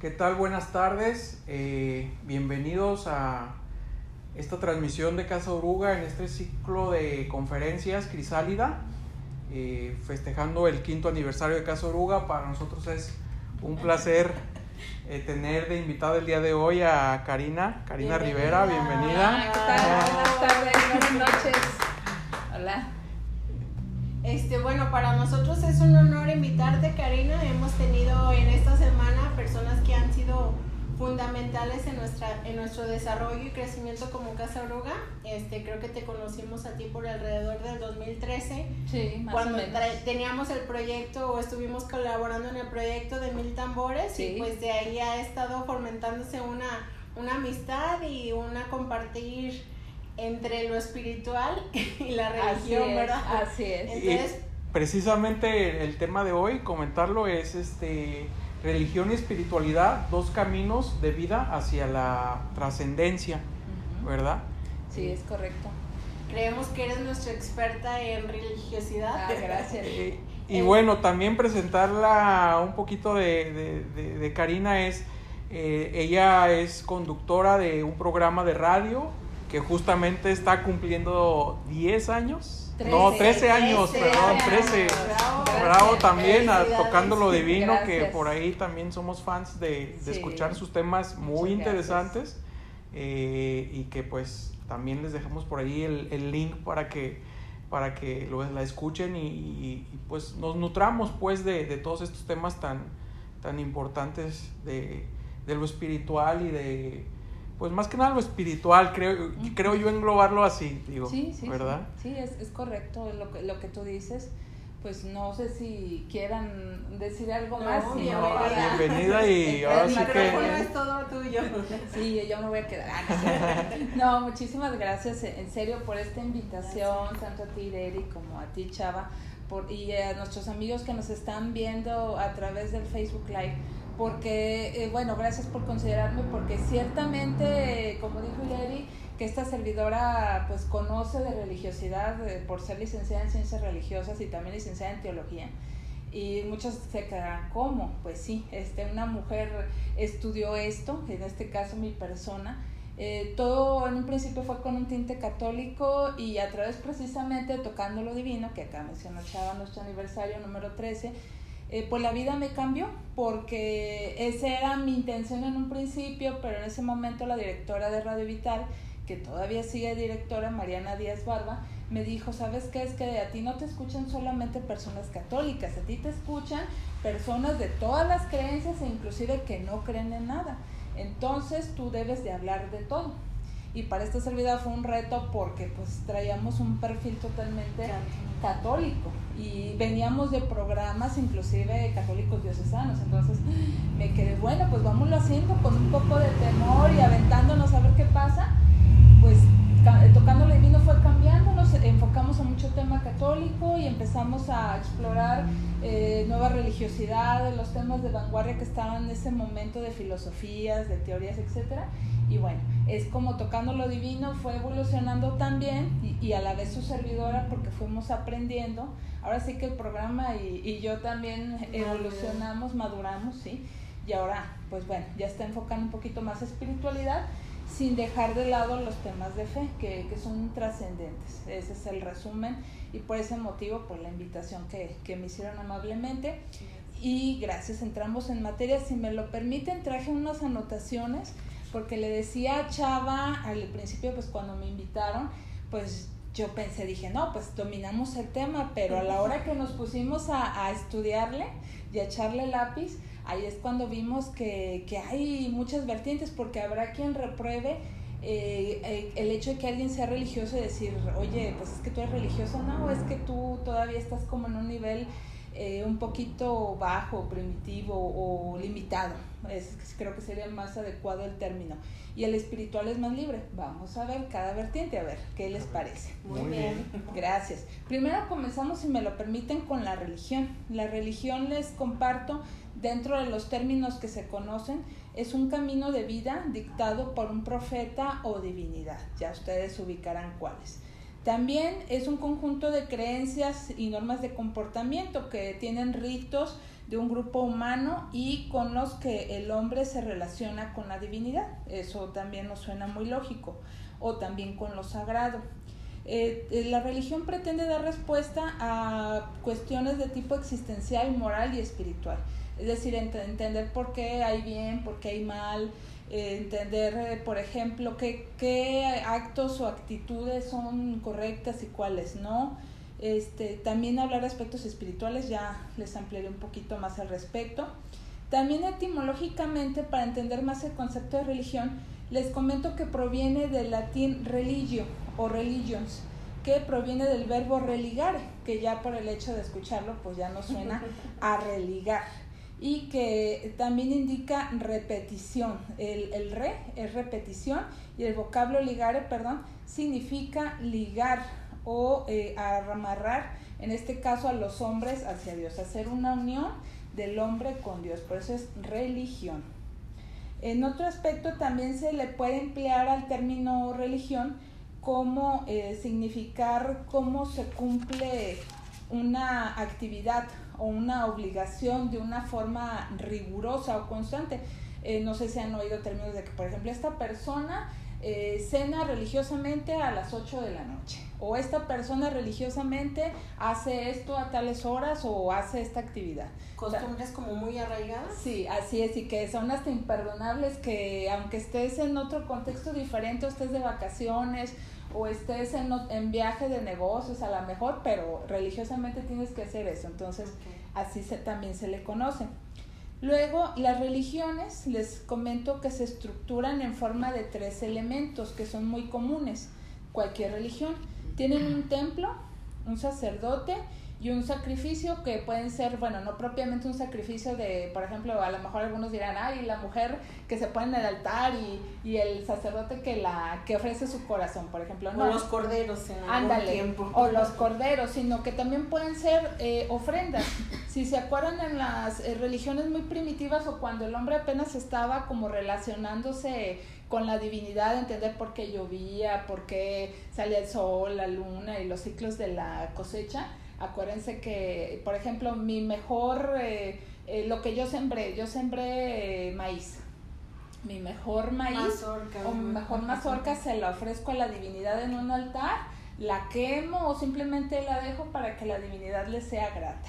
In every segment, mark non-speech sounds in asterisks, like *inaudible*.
¿Qué tal? Buenas tardes. Eh, bienvenidos a esta transmisión de Casa Oruga en este ciclo de conferencias Crisálida, eh, festejando el quinto aniversario de Casa Oruga. Para nosotros es un placer eh, tener de invitada el día de hoy a Karina, Karina Rivera, bienvenida. ¿Qué tal? Buenas tardes, buenas noches. Hola. Este, bueno, para nosotros es un honor invitarte, Karina. Hemos tenido en esta semana personas que han sido fundamentales en nuestra en nuestro desarrollo y crecimiento como Casa Oruga. Este, creo que te conocimos a ti por alrededor del 2013. Sí, más cuando o menos. tra- teníamos el proyecto o estuvimos colaborando en el proyecto de Mil Tambores Sí. y pues de ahí ha estado fomentándose una, una amistad y una compartir entre lo espiritual *laughs* y la religión, así es, ¿verdad? Así es. Entonces, Precisamente el tema de hoy, comentarlo, es este religión y espiritualidad, dos caminos de vida hacia la trascendencia. ¿verdad? Sí, es correcto. creemos que eres nuestra experta en religiosidad. Ah, gracias. *laughs* Eh, y Eh, bueno, también presentarla un poquito de, de- de- de Karina es, eh, ella es conductora de un programa de radio que justamente está cumpliendo 10 años. no, 13 años, perdón, años. 13. Bravo. Bravo también a. Tocando lo Divino, que por ahí también somos fans de, de Sí. escuchar sus temas muy Muchas interesantes eh, y que pues también les dejamos por ahí el, el link para que para que lo, la escuchen y, y- y, pues nos nutramos pues de, de todos estos temas tan, tan importantes de, de lo espiritual y de pues más que nada lo espiritual creo, Ujú. creo yo englobarlo así digo Sí, sí. ¿verdad? Sí, sí, es, es correcto lo que, lo que tú dices. Pues no sé si quieran decir algo No, más. bienvenida. no, para- bienvenida y *laughs* ahora el sí micrófono que es todo tuyo. *laughs* Sí, yo me voy a quedar. Ah, no. No, muchísimas gracias en serio por esta invitación, tanto a ti, Deri, como a ti, Chava, por, y a nuestros amigos que nos están viendo a través del Facebook Live. Porque, eh, bueno, gracias por considerarme, porque ciertamente, como dijo Deri, que esta servidora pues conoce de religiosidad eh, por ser licenciada en ciencias religiosas y también licenciada en teología. Y muchos se quedarán, ¿cómo? Pues sí, este, una mujer estudió esto, en este caso mi persona. Eh, todo en un principio fue con un tinte católico y a través precisamente Tocando lo Divino, que acá mencionó Chava, nuestro aniversario número 13, eh, pues la vida me cambió porque esa era mi intención en un principio, pero en ese momento la directora de Radio Vital, que todavía sigue directora, Mariana Díaz Barba, me dijo, ¿sabes qué? Es que a ti no te escuchan solamente personas católicas, a ti te escuchan personas de todas las creencias e inclusive que no creen en nada. Entonces tú debes de hablar de todo. Y para esta servidora fue un reto porque pues traíamos un perfil totalmente católico y veníamos de programas inclusive católicos diocesanos. Entonces me quedé, bueno, pues vámonos haciendo con un poco de temor y aventándonos a ver qué pasa. Pues tocando lo divino fue cambiando, nos enfocamos a mucho tema católico y empezamos a explorar eh, nueva religiosidad, los temas de vanguardia que estaban en ese momento de filosofías, de teorías, etcétera. Y bueno, es como tocando lo divino, fue evolucionando también y, a la vez su servidora porque fuimos aprendiendo. Ahora sí que el programa y, y yo también evolucionamos, maduramos, ¿sí? Y ahora, pues bueno, ya está enfocando un poquito más espiritualidad sin dejar de lado los temas de fe, que, que son trascendentes. Ese es el resumen y por ese motivo, por la invitación que, que me hicieron amablemente. Y gracias, entramos en materia. Si me lo permiten, traje unas anotaciones porque le decía a Chava al principio, pues cuando me invitaron, pues yo pensé, dije, no, pues dominamos el tema, pero a la hora que nos pusimos a, a estudiarle y a echarle lápiz, ahí es cuando vimos que, que hay muchas vertientes, porque habrá quien repruebe eh, eh, el hecho de que alguien sea religioso y decir, oye, pues es que tú eres religioso, no, es que tú todavía estás como en un nivel eh, un poquito bajo, primitivo o limitado. Es, creo que sería más adecuado el término. Y el espiritual es más libre. Vamos a ver cada vertiente, a ver qué les parece. Muy, Muy bien. *laughs* Gracias. Primero comenzamos, si me lo permiten, con la religión. La religión les comparto, dentro de los términos que se conocen, es un camino de vida dictado por un profeta o divinidad. Ya ustedes ubicarán cuáles. También es un conjunto de creencias y normas de comportamiento que tienen ritos de un grupo humano y con los que el hombre se relaciona con la divinidad. Eso también nos suena muy lógico. O también con lo sagrado. Eh, eh, la religión pretende dar respuesta a cuestiones de tipo existencial, moral y espiritual. Es decir, entender por qué hay bien, por qué hay mal, eh, entender, por ejemplo, qué, qué actos o actitudes son correctas y cuáles no este, también hablar de aspectos espirituales, ya les ampliaré un poquito más al respecto. También etimológicamente, para entender más el concepto de religión, les comento que proviene del latín religio o religions, que proviene del verbo religare, que ya por el hecho de escucharlo, pues ya nos suena a *laughs* religar. Y que también indica repetición. El, el re es repetición y el vocablo ligare, perdón, significa ligar o eh, amarrar, en este caso a los hombres hacia Dios, hacer una unión del hombre con Dios, por eso es religión. En otro aspecto también se le puede emplear al término religión como eh, significar cómo se cumple una actividad o una obligación de una forma rigurosa o constante. Eh, no sé si han oído términos de que, por ejemplo, esta persona eh, cena religiosamente a las 8 de la noche o esta persona religiosamente hace esto a tales horas o hace esta actividad. Costumbres como muy arraigadas. Sí, así es, y que son hasta imperdonables que aunque estés en otro contexto diferente, o estés de vacaciones o estés en, en viaje de negocios a lo mejor, pero religiosamente tienes que hacer eso, entonces así se, también se le conoce. Luego, las religiones, les comento que se estructuran en forma de tres elementos que son muy comunes, cualquier religión. Tienen un templo, un sacerdote y un sacrificio que pueden ser, bueno, no propiamente un sacrificio de, por ejemplo, a lo mejor algunos dirán, ay, la mujer que se pone en el altar y, y el sacerdote que la que ofrece su corazón, por ejemplo, no. O los corderos en algún tiempo. O los corderos, sino que también pueden ser eh, ofrendas. Si se acuerdan en las eh, religiones muy primitivas o cuando el hombre apenas estaba como relacionándose con la divinidad, entender por qué llovía, por qué salía el sol, la luna y los ciclos de la cosecha, Acuérdense que, por ejemplo, mi mejor, eh, eh, lo que yo sembré, yo sembré eh, maíz. Mi mejor maíz o mi mejor mazorca se la ofrezco a la divinidad en un altar, la quemo o simplemente la dejo para que la divinidad le sea grata.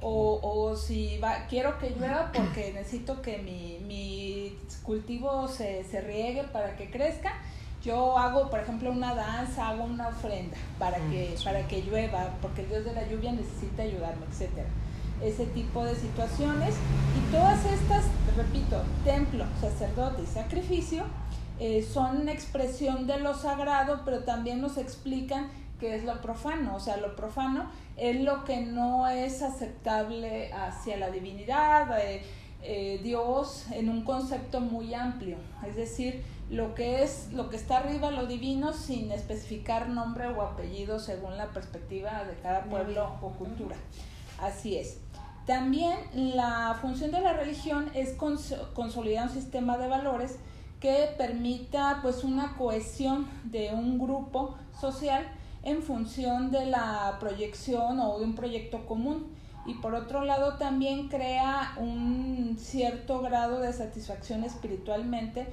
O, o si va, quiero que llueva porque necesito que mi, mi cultivo se, se riegue para que crezca, yo hago, por ejemplo, una danza, hago una ofrenda para que, mm, para que llueva, porque el dios de la lluvia necesita ayudarme, etcétera. Ese tipo de situaciones. Y todas estas, repito, templo, sacerdote y sacrificio, eh, son una expresión de lo sagrado, pero también nos explican qué es lo profano. O sea, lo profano es lo que no es aceptable hacia la divinidad, eh, eh, Dios en un concepto muy amplio. Es decir, lo que es lo que está arriba lo divino sin especificar nombre o apellido según la perspectiva de cada pueblo o cultura. Así es. También la función de la religión es consolidar un sistema de valores que permita pues una cohesión de un grupo social en función de la proyección o de un proyecto común y por otro lado también crea un cierto grado de satisfacción espiritualmente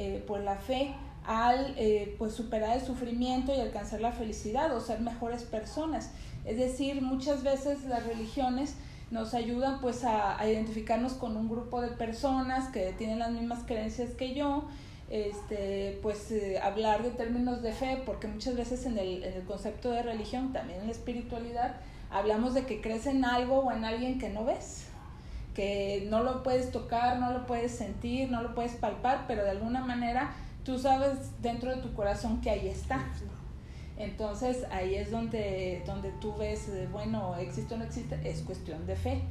eh, por la fe al eh, pues superar el sufrimiento y alcanzar la felicidad o ser mejores personas. Es decir, muchas veces las religiones nos ayudan pues a, identificarnos con un grupo de personas que tienen las mismas creencias que yo, este, pues eh, hablar de términos de fe, porque muchas veces en el, en el concepto de religión, también en la espiritualidad, hablamos de que crees en algo o en alguien que no ves que no lo puedes tocar, no lo puedes sentir, no lo puedes palpar, pero de alguna manera tú sabes dentro de tu corazón que ahí está. Entonces ahí es donde, donde tú ves, bueno, existe o no existe, es cuestión de fe.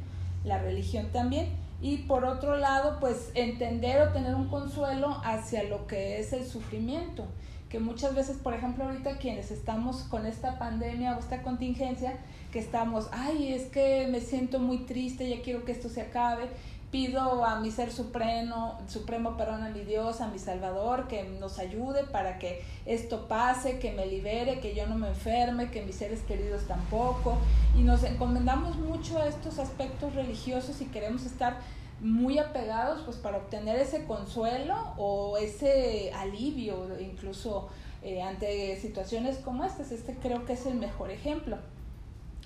La religión también. Y por otro lado, pues entender o tener un consuelo hacia lo que es el sufrimiento. Que muchas veces, por ejemplo, ahorita quienes estamos con esta pandemia o esta contingencia, que estamos, ay, es que me siento muy triste, ya quiero que esto se acabe, pido a mi ser supremo, supremo, perdón, a mi Dios, a mi Salvador, que nos ayude para que esto pase, que me libere, que yo no me enferme, que mis seres queridos tampoco. Y nos encomendamos mucho a estos aspectos religiosos y queremos estar muy apegados pues para obtener ese consuelo o ese alivio incluso eh, ante situaciones como estas. Este creo que es el mejor ejemplo.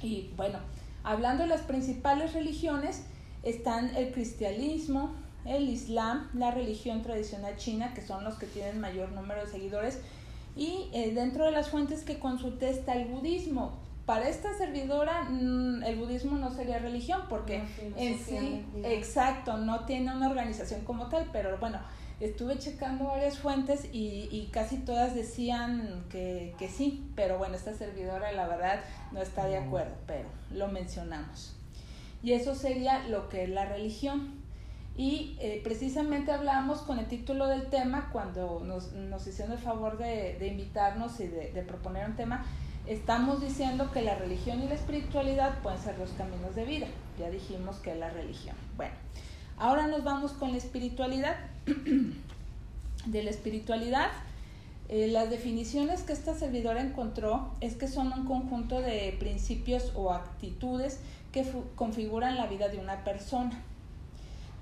Y bueno, hablando de las principales religiones, están el cristianismo, el islam, la religión tradicional china, que son los que tienen mayor número de seguidores, y eh, dentro de las fuentes que consulté está el budismo. Para esta servidora mm, el budismo no sería religión porque en sí, exacto, no tiene una organización como tal, pero bueno, estuve checando varias fuentes y, y casi todas decían que, que sí, pero bueno, esta servidora la verdad no está de acuerdo, pero lo mencionamos. Y eso sería lo que es la religión. Y eh, precisamente hablamos con el título del tema cuando nos, nos hicieron el favor de, de invitarnos y de, de, proponer un tema. Estamos diciendo que la religión y la espiritualidad pueden ser los caminos de vida. Ya dijimos que es la religión. Bueno, ahora nos vamos con la espiritualidad. *clears throat* de la espiritualidad, eh, las definiciones que esta servidora encontró es que son un conjunto de principios o actitudes que configuran la vida de una persona.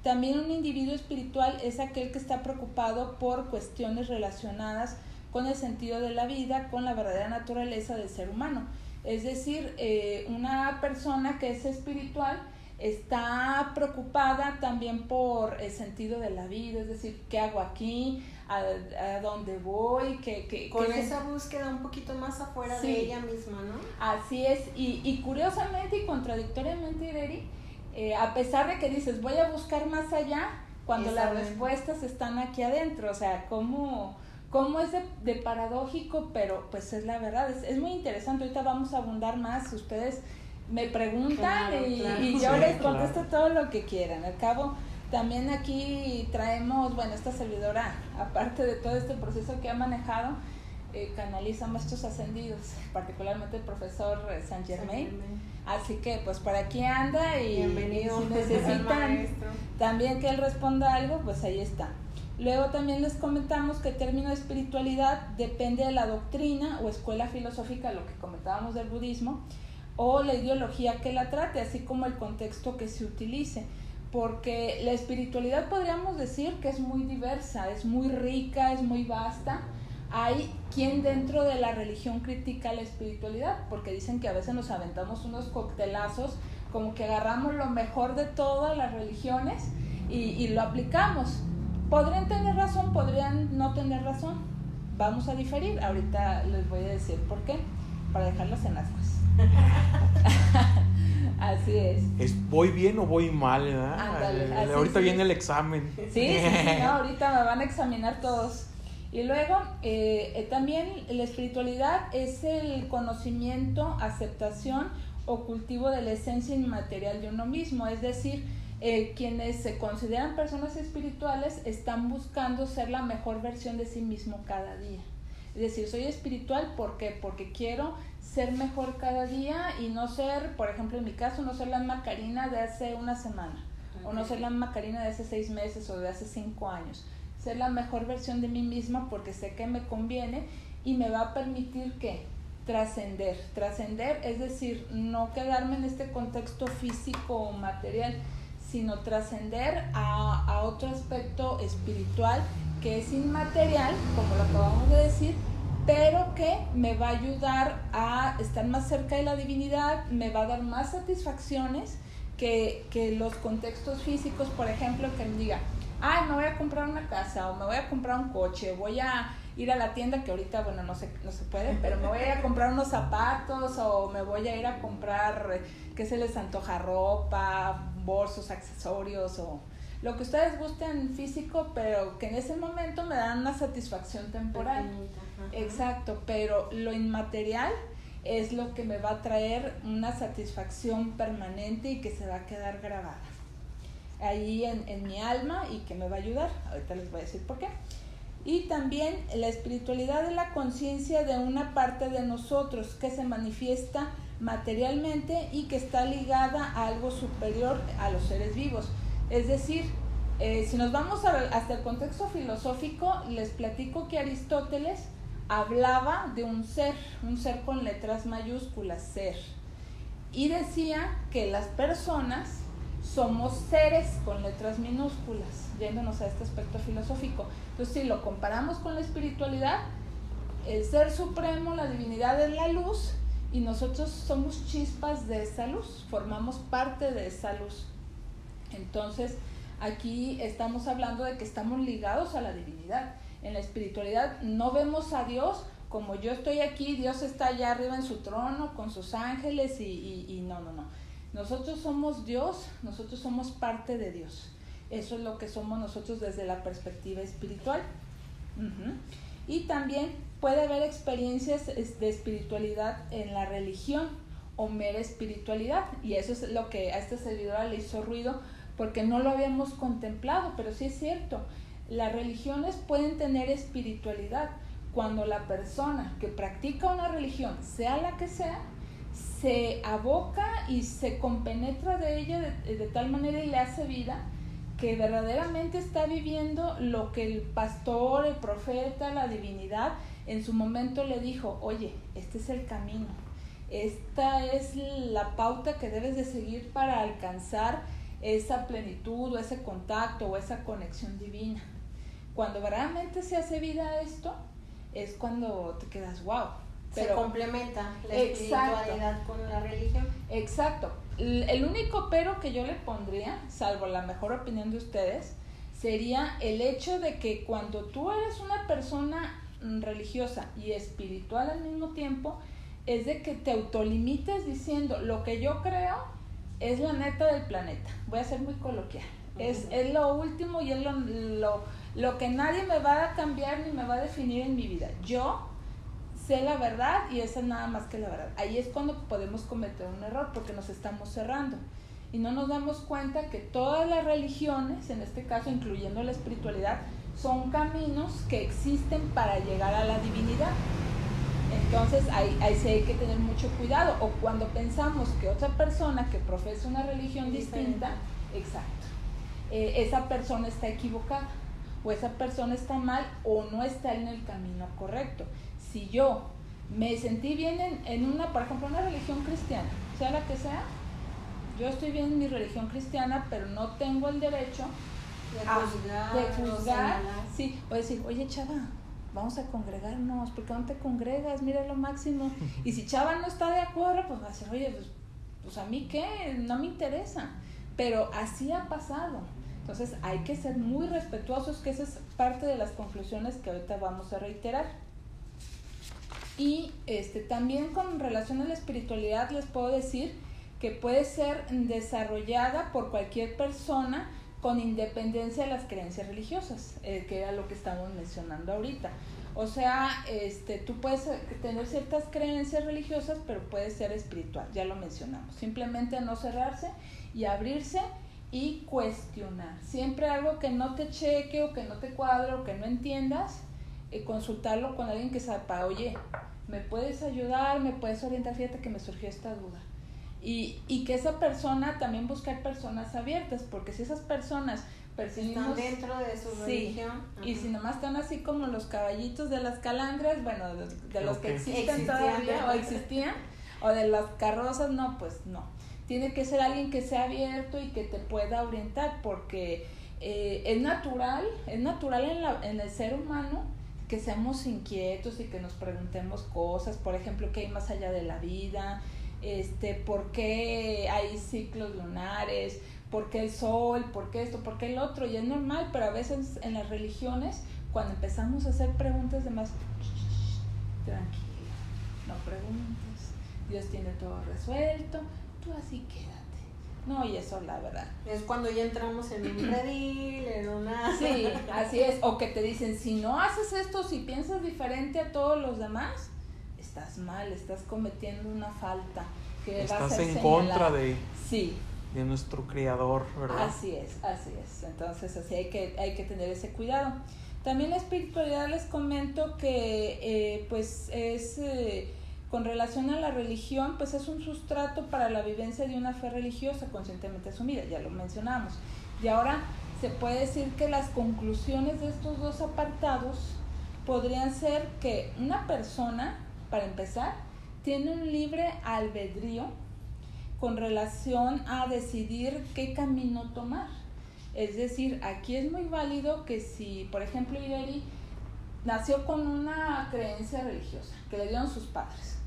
También un individuo espiritual es aquel que está preocupado por cuestiones relacionadas con el sentido de la vida, con la verdadera naturaleza del ser humano. Es decir, eh, una persona que es espiritual está preocupada también por el sentido de la vida, es decir, ¿qué hago aquí? ¿A, dónde voy? ¿Qué, Con esa búsqueda un poquito más afuera de ella misma, ¿no? Así es, y, y curiosamente y contradictoriamente, Ireri, eh, a pesar de que dices, voy a buscar más allá, cuando las respuestas están aquí adentro, o sea, cómo, cómo es de, paradójico, pero pues es la verdad, es, es muy interesante, ahorita vamos a abundar más, ustedes me preguntan y, yo les contesto todo lo que quieran. Al cabo, también aquí traemos, bueno, esta servidora, aparte de todo este proceso que ha manejado, eh, canaliza maestros ascendidos, particularmente el profesor eh, San Germain. Así que pues por aquí anda y, Bienvenido, si necesitan *laughs* también que él responda algo, pues ahí está. Luego también les comentamos que el término de espiritualidad depende de la doctrina o escuela filosófica, lo que comentábamos del budismo, o la ideología que la trate, así como el contexto que se utilice. Porque la espiritualidad podríamos decir que es muy diversa, es muy rica, es muy vasta. Hay quien dentro de la religión critica la espiritualidad, porque dicen que a veces nos aventamos unos coctelazos, como que agarramos lo mejor de todas las religiones y, lo aplicamos. Podrían tener razón, podrían no tener razón. Vamos a diferir. Ahorita les voy a decir por qué, para dejarlas en ascuas. *laughs* así es. es. ¿Voy bien o voy mal? ahorita viene el examen. Sí, sí, ahorita me van a examinar todos. Y luego, eh, eh, también la espiritualidad es el conocimiento, aceptación o cultivo de la esencia inmaterial de uno mismo. Es decir, eh, quienes se consideran personas espirituales están buscando ser la mejor versión de sí mismo cada día. Es decir, soy espiritual ¿por porque quiero ser mejor cada día y no ser, por ejemplo, en mi caso, no ser la Macarina de hace una semana, o no ser la Macarina de hace seis meses o de hace cinco años. Ser la mejor versión de mí misma porque sé que me conviene y me va a permitir que trascender. Trascender es decir, no quedarme en este contexto físico o material, sino trascender a, a otro aspecto espiritual que es inmaterial, como lo acabamos de decir, pero que me va a ayudar a estar más cerca de la divinidad, me va a dar más satisfacciones que, que los contextos físicos, por ejemplo, que me diga, ay, me voy a comprar una casa o me voy a comprar un coche, voy a ir a la tienda que ahorita, bueno, no se, no se puede, pero me voy a ir a comprar unos zapatos o me voy a ir a comprar, ¿qué se les antoja? Ropa, bolsos, accesorios o lo que ustedes gusten físico, pero que en ese momento me dan una satisfacción temporal. Exacto, pero lo inmaterial es lo que me va a traer una satisfacción permanente y que se va a quedar grabada ahí en, mi alma y que me va a ayudar. Ahorita les voy a decir por qué. Y también la espiritualidad es la conciencia de una parte de nosotros que se manifiesta materialmente y que está ligada a algo superior a los seres vivos. Es decir, eh, si nos vamos hasta el contexto filosófico, les platico que Aristóteles hablaba de un ser, un ser con letras mayúsculas, ser. Y decía que las personas somos seres con letras minúsculas, yéndonos a este aspecto filosófico. Entonces, si lo comparamos con la espiritualidad, el ser supremo, la divinidad es la luz y nosotros somos chispas de esa luz, formamos parte de esa luz. Entonces, aquí estamos hablando de que estamos ligados a la divinidad. En la espiritualidad no vemos a Dios como yo estoy aquí, Dios está allá arriba en su trono con sus ángeles y, no, no, no. Nosotros somos Dios, nosotros somos parte de Dios. Eso es lo que somos nosotros desde la perspectiva espiritual. Y también puede haber experiencias de espiritualidad en la religión o mera espiritualidad. Y eso es lo que a esta servidora le hizo ruido porque no lo habíamos contemplado, pero sí es cierto. Las religiones pueden tener espiritualidad cuando la persona que practica una religión, sea la que sea, se aboca y se compenetra de ella de, tal manera y le hace vida que verdaderamente está viviendo lo que el pastor, el profeta, la divinidad en su momento le dijo, oye, este es el camino, esta es la pauta que debes de seguir para alcanzar esa plenitud o ese contacto o esa conexión divina. Cuando verdaderamente se hace vida esto, es cuando te quedas, wow, se complementa la espiritualidad con la religión. Exacto. El único pero que yo le pondría, salvo la mejor opinión de ustedes, sería el hecho de que cuando tú eres una persona mm, religiosa y espiritual al mismo tiempo, es de que te autolimites diciendo lo que yo creo es la neta del planeta. Voy a ser muy coloquial. Es, es lo último y es lo, lo, lo que nadie me va a cambiar ni me va a definir en mi vida. Yo sé la verdad y esa es nada más que la verdad. Ahí es cuando podemos cometer un error porque nos estamos cerrando y no nos damos cuenta que todas las religiones, en este caso incluyendo la espiritualidad, son caminos que existen para llegar a la divinidad. Entonces ahí, ahí sí hay que tener mucho cuidado. O cuando pensamos que otra persona que profesa una religión distinta, exacto, eh, esa persona está equivocada o esa persona está mal o no está en el camino correcto si yo me sentí bien en, una, por ejemplo, una religión cristiana, sea la que sea, yo estoy bien en mi religión cristiana, pero no tengo el derecho de juzgar, sí, o decir, oye chava, vamos a congregarnos, porque no te congregas? Mira lo máximo. *laughs* Y si chava no está de acuerdo, pues va a decir, oye, pues, pues a mí qué, no me interesa. Pero así ha pasado. Entonces hay que ser muy respetuosos, que esa es parte de las conclusiones que ahorita vamos a reiterar. Y este, también con relación a la espiritualidad les puedo decir que puede ser desarrollada por cualquier persona con independencia de las creencias religiosas, eh, que era lo que estamos mencionando ahorita. O sea, este, tú puedes tener ciertas creencias religiosas, pero puede ser espiritual, ya lo mencionamos. Simplemente no cerrarse y abrirse y cuestionar. Siempre algo que no te cheque o que no te cuadre o que no entiendas, eh, consultarlo con alguien que sepa, oye, ¿me puedes ayudar? ¿Me puedes orientar? Fíjate que me surgió esta duda. Y, y que esa persona también buscar personas abiertas, porque si esas personas percibimos... Están dentro de su religión. Y si nomás están así como los caballitos de las calandras, bueno, de, los que existen todavía o existían, o de las carrozas, no, pues no. Tiene que ser alguien que sea abierto y que te pueda orientar, porque eh, es natural, es natural en, la, en el ser humano que seamos inquietos y que nos preguntemos cosas, por ejemplo, qué hay más allá de la vida, este, por qué hay ciclos lunares, por qué el sol, por qué esto, por qué el otro, y es normal, pero a veces en las religiones, cuando empezamos a hacer preguntas de más, tranquilo, no preguntes, Dios tiene todo resuelto, tú así queda no, y eso la verdad. Es cuando ya entramos en un redil, en una... Sí, así es. O que te dicen, si no haces esto, si piensas diferente a todos los demás, estás mal, estás cometiendo una falta. Que estás va a ser en contra de... Sí. De nuestro creador, ¿verdad? Así es, así es. Entonces, así hay que, hay que tener ese cuidado. También la espiritualidad les comento que, eh, pues, es... Eh, con relación a la religión, pues es un sustrato para la vivencia de una fe religiosa conscientemente asumida, ya lo mencionamos. Y ahora se puede decir que las conclusiones de estos dos apartados podrían ser que una persona, para empezar, tiene un libre albedrío con relación a decidir qué camino tomar. Es decir, aquí es muy válido que si, por ejemplo, Ireri nació con una creencia religiosa que le dieron sus padres,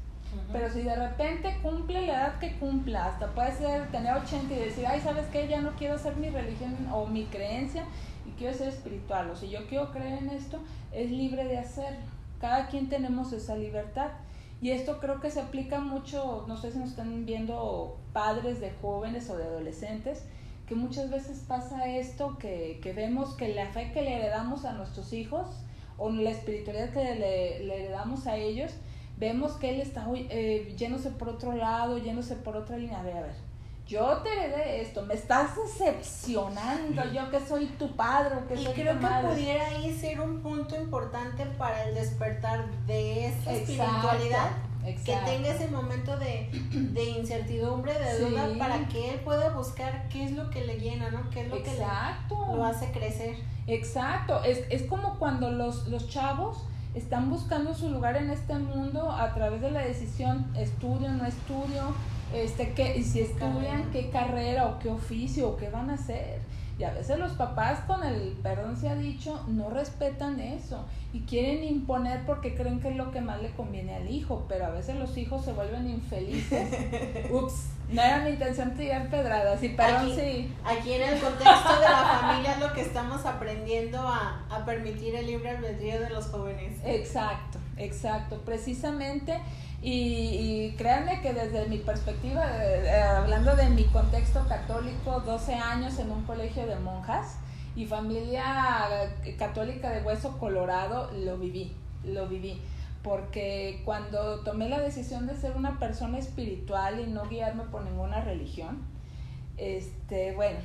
pero si de repente cumple la edad que cumpla, hasta puede ser tener 80 y decir, ay, ¿sabes qué? Ya no quiero hacer mi religión o mi creencia y quiero ser espiritual, o si yo quiero creer en esto, es libre de hacerlo. Cada quien tenemos esa libertad. Y esto creo que se aplica mucho, no sé si nos están viendo padres de jóvenes o de adolescentes, que muchas veces pasa esto, que, que vemos que la fe que le heredamos a nuestros hijos o la espiritualidad que le, le heredamos a ellos, vemos que él está eh, yéndose por otro lado, yéndose por otra línea. A ver, a ver, yo te heredé esto, me estás decepcionando, yo que soy tu padre, que y soy creo tu que madre. pudiera ahí ser un punto importante para el despertar de esa espiritualidad. Que tenga ese momento de, de incertidumbre, de duda, para que él pueda buscar qué es lo que le llena, ¿no? ¿Qué es lo Exacto. que le- lo hace crecer? Exacto, es, es como cuando los, los chavos están buscando su lugar en este mundo a través de la decisión estudio, no estudio, este, qué, y si estudian, qué carrera o qué oficio o qué van a hacer. Y a veces los papás, con el perdón se ha dicho, no respetan eso y quieren imponer porque creen que es lo que más le conviene al hijo, pero a veces los hijos se vuelven infelices. *laughs* Ups, no era mi intención tirar pedradas y perdón Aquí- sí. Aquí en el contexto de la familia es lo que estamos aprendiendo a, a permitir el libre albedrío de los jóvenes. Exacto, exacto, precisamente. Y, y créanme que desde mi perspectiva, eh, eh, hablando de mi contexto católico, 12 años en un colegio de monjas y familia eh, católica de hueso colorado, lo viví, lo viví. Porque cuando tomé la decisión de ser una persona espiritual y no guiarme por ninguna religión, este, bueno,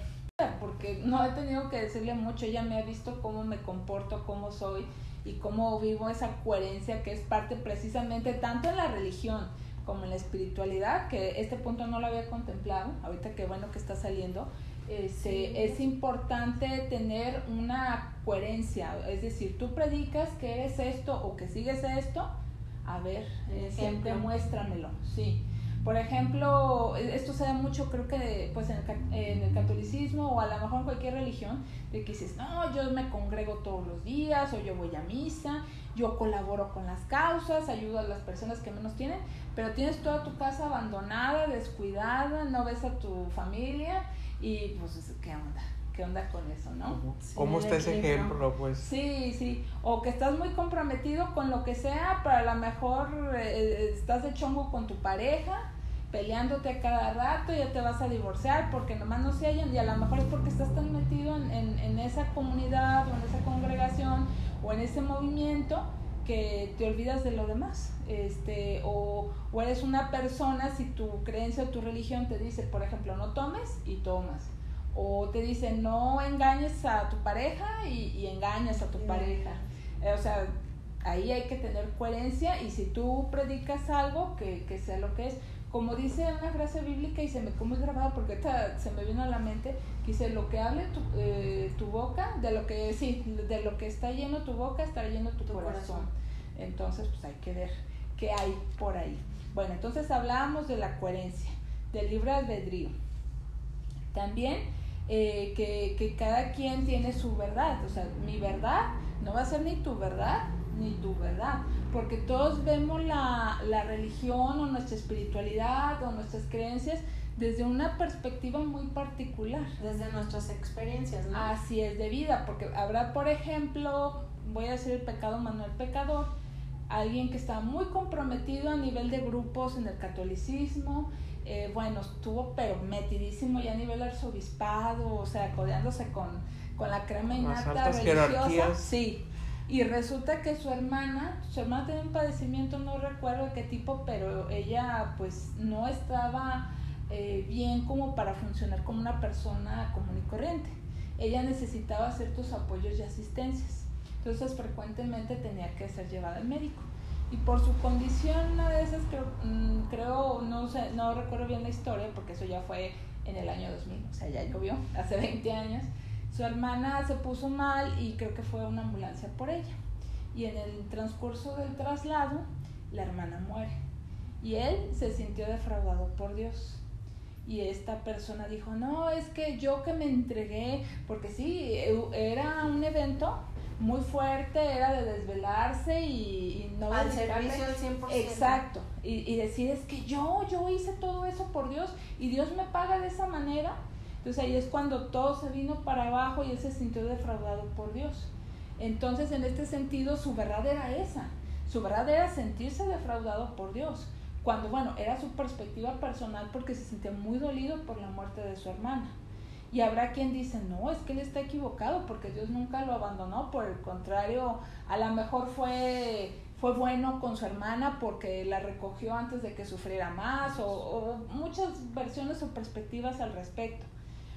porque no he tenido que decirle mucho, ella me ha visto cómo me comporto, cómo soy y cómo vivo esa coherencia que es parte precisamente tanto en la religión como en la espiritualidad, que este punto no lo había contemplado, ahorita que bueno que está saliendo, este, Sí. es importante tener una coherencia, es decir, tú predicas que eres esto o que sigues esto, a ver, eh, Ejemplo. demuéstramelo, sí. Por ejemplo, esto se da mucho, creo que pues en el, en el catolicismo o a lo mejor en cualquier religión, de que dices, no, yo me congrego todos los días, o yo voy a misa, yo colaboro con las causas, ayudo a las personas que menos tienen, pero tienes toda tu casa abandonada, descuidada, no ves a tu familia y pues, ¿qué onda? ¿Qué onda con eso, no? ¿Cómo está ese ejemplo? Pues Sí, sí. O que estás muy comprometido con lo que sea, pero a lo mejor eh, estás de chongo con tu pareja, peleándote cada rato, ya te vas a divorciar porque nomás no se hallan y a lo mejor es porque estás tan metido en, en, en esa comunidad o en esa congregación o en ese movimiento que te olvidas de lo demás. Este, o, o eres una persona, si tu creencia o tu religión te dice, por ejemplo, no tomes y tomas. O te dice, no engañes a tu pareja y, y engañas a tu pareja. Eh, o sea, ahí hay que tener coherencia y si tú predicas algo, que, que sea lo que es. Como dice una frase bíblica y se me como es grabada porque ahorita se me vino a la mente, dice, lo que hable tu, eh, tu boca, de lo que, sí, de lo que está lleno tu boca, está lleno tu, Tu corazón. corazón. Entonces, pues hay que ver qué hay por ahí. Bueno, entonces hablábamos de la coherencia, del libre albedrío. También eh, que, que cada quien tiene su verdad, o sea, mi verdad no va a ser ni tu verdad ni tu verdad, porque todos vemos la, la religión o nuestra espiritualidad o nuestras creencias desde una perspectiva muy particular. Desde nuestras experiencias, ¿no? Así es de vida, porque habrá, por ejemplo, voy a decir el pecado Manuel Pecador, alguien que está muy comprometido a nivel de grupos en el catolicismo, eh, bueno, estuvo pero metidísimo ya a nivel arzobispado, o sea, codeándose con, con la crema innata religiosa. jerarquías. Sí. Y resulta que su hermana, su hermana tenía un padecimiento, no recuerdo de qué tipo, pero ella pues no estaba eh, bien como para funcionar como una persona común y corriente. Ella necesitaba ciertos apoyos y asistencias. Entonces frecuentemente tenía que ser llevada al médico. Y por su condición, una de esas creo, mm, creo no sé, no recuerdo bien la historia porque eso ya fue en el año 2000, o sea, ya llovió, *laughs* hace 20 años. Su hermana se puso mal y creo que fue una ambulancia por ella. Y en el transcurso del traslado, la hermana muere. Y él se sintió defraudado por Dios. Y esta persona dijo, no, es que yo que me entregué, porque sí, era un evento muy fuerte, era de desvelarse y, no al servicio al 100%. Exacto, y, y decir es que yo, yo hice todo eso por Dios y Dios me paga de esa manera. Entonces ahí es cuando todo se vino para abajo y él se sintió defraudado por Dios. Entonces en este sentido su verdad era esa, su verdad era sentirse defraudado por Dios, cuando bueno, era su perspectiva personal porque se sentía muy dolido por la muerte de su hermana. Y habrá quien dice, no, es que él está equivocado porque Dios nunca lo abandonó, por el contrario, a lo mejor fue, fue bueno con su hermana porque la recogió antes de que sufriera más, o, muchas versiones o perspectivas al respecto.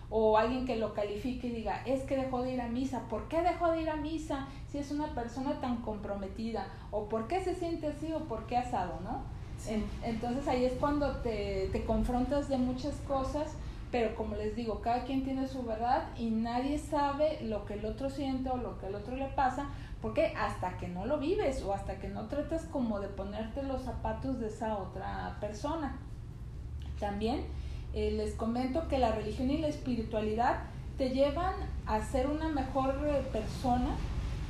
O alguien que lo califique y diga, es que dejó de ir a misa, ¿por qué dejó de ir a misa si es una persona tan comprometida? ¿O por qué se siente así o por qué asado, no? Entonces ahí es cuando te, te confrontas de muchas cosas pero como les digo, cada quien tiene su verdad y nadie sabe lo que el otro siente o lo que el otro le pasa, porque hasta que no lo vives o hasta que no tratas como de ponerte los zapatos de esa otra persona. También eh, les comento que la religión y la espiritualidad te llevan a ser una mejor eh, persona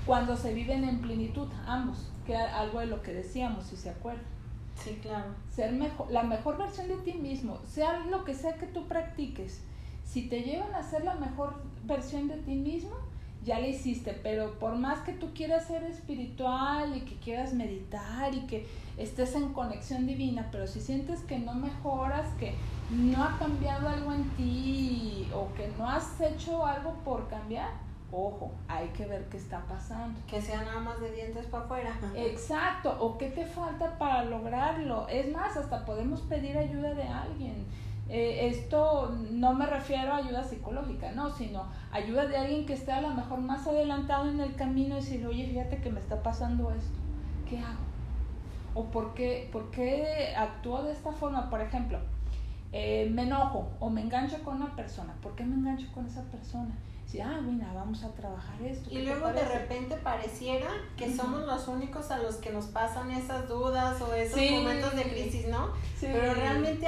cuando se viven en plenitud, ambos, que algo de lo que decíamos, si se acuerdan. Sí, claro. Ser mejor, la mejor versión de ti mismo, sea lo que sea que tú practiques, si te llevan a ser la mejor versión de ti mismo, ya la hiciste, pero por más que tú quieras ser espiritual y que quieras meditar y que estés en conexión divina, pero si sientes que no mejoras, que no ha cambiado algo en ti o que no has hecho algo por cambiar, ojo, hay que ver qué está pasando. Que sea nada más de dientes para afuera. Exacto, o qué te falta para lograrlo. Es más, hasta podemos pedir ayuda de alguien. Eh, esto no me refiero a ayuda psicológica, no, sino ayuda de alguien que esté a lo mejor más adelantado en el camino y decir, oye, fíjate que me está pasando esto, ¿qué hago? ¿O por qué, por qué actúo de esta forma? Por ejemplo, eh, me enojo o me engancho con una persona. ¿Por qué me engancho con esa persona? Ah, mira, vamos a trabajar esto. Y luego de repente pareciera que somos los únicos a los que nos pasan esas dudas o esos momentos de crisis, ¿no? Pero realmente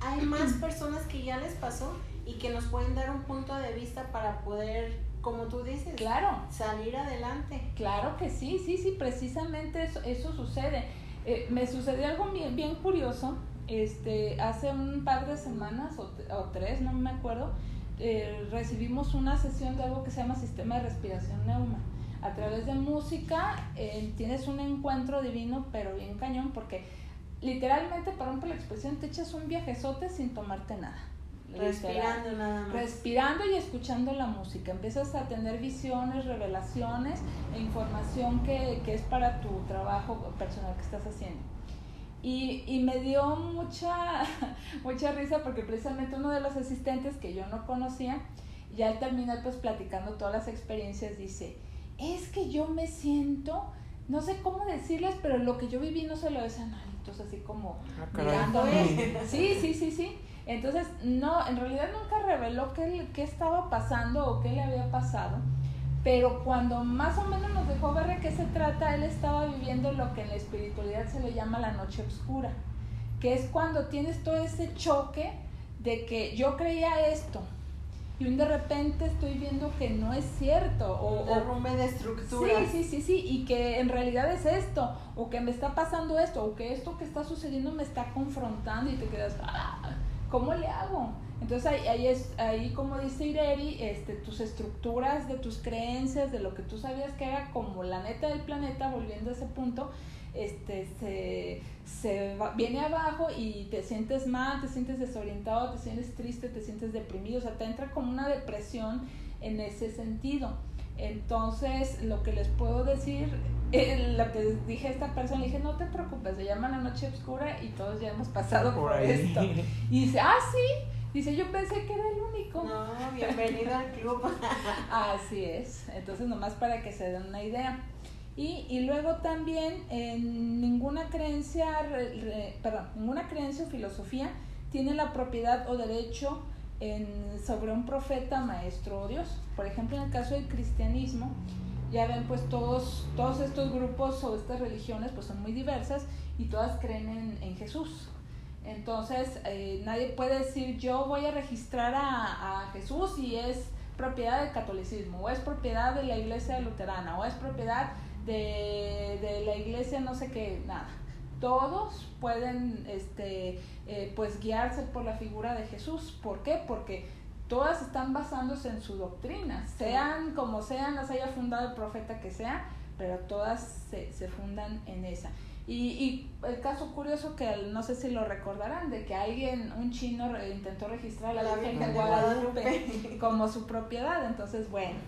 hay *clears throat* más personas que ya les pasó y que nos pueden dar un punto de vista para poder, como tú dices, claro. salir adelante. Claro que sí, sí, sí, precisamente eso, eso sucede. Eh, me sucedió algo bien, bien curioso este, hace un par de semanas o, o tres, no me acuerdo eh, recibimos una sesión de algo que se llama sistema de respiración neuma. A través de música eh, tienes un encuentro divino, pero bien cañón, porque literalmente, para la expresión, te echas un viajezote sin tomarte nada. Respirando nada más. Respirando y escuchando la música. Empiezas a tener visiones, revelaciones e información que, que es para tu trabajo personal que estás haciendo. Y, y, me dio mucha, *laughs* mucha risa porque precisamente uno de los asistentes que yo no conocía, ya al terminar pues platicando todas las experiencias, dice, es que yo me siento, no sé cómo decirles, pero lo que yo viví no se lo decían a nadie. Entonces así como ah, mirándome. Sí, sí, sí, sí. Entonces, no, en realidad nunca reveló qué, qué estaba pasando o qué le había pasado pero cuando más o menos nos dejó ver de qué se trata, él estaba viviendo lo que en la espiritualidad se le llama la noche oscura, que es cuando tienes todo ese choque de que yo creía esto y un de repente estoy viendo que no es cierto o derrumbe de estructura. Sí, sí, sí, sí, y que en realidad es esto o que me está pasando esto o que esto que está sucediendo me está confrontando y te quedas, ah, ¿cómo le hago? Entonces ahí, ahí, es, ahí como dice Ireri, este, tus estructuras de tus creencias, de lo que tú sabías que era como la neta del planeta, volviendo a ese punto, este, se, se viene abajo y te sientes mal, te sientes desorientado, te sientes triste, te sientes deprimido, o sea, te entra como una depresión en ese sentido. Entonces, lo que les puedo decir, eh, lo que dije a esta persona, le dije, no te preocupes, se llama la noche oscura y todos ya hemos pasado por, por esto. *laughs* Y dice, ah, sí, Dice, yo pensé que era el único. No, bienvenido al club. *laughs* Así es. Entonces, nomás para que se den una idea. Y, y luego también, en ninguna creencia, perdón, ninguna creencia o filosofía tiene la propiedad o derecho en, sobre un profeta, maestro o Dios. Por ejemplo, en el caso del cristianismo, ya ven pues todos, todos estos grupos o estas religiones pues son muy diversas y todas creen en, en Jesús. Entonces, eh, nadie puede decir yo voy a registrar a, a, Jesús y es propiedad del catolicismo, o es propiedad de la iglesia luterana, o es propiedad de, de la iglesia no sé qué, nada. Todos pueden este, eh, pues guiarse por la figura de Jesús. ¿Por qué? Porque todas están basándose en su doctrina, sean como sean, las haya fundado el profeta que sea, pero todas se, se fundan en esa. Y, y, el caso curioso que no sé si lo recordarán, de que alguien, un chino, intentó registrar a la, Virgen de Guadalupe como su propiedad. Entonces, bueno,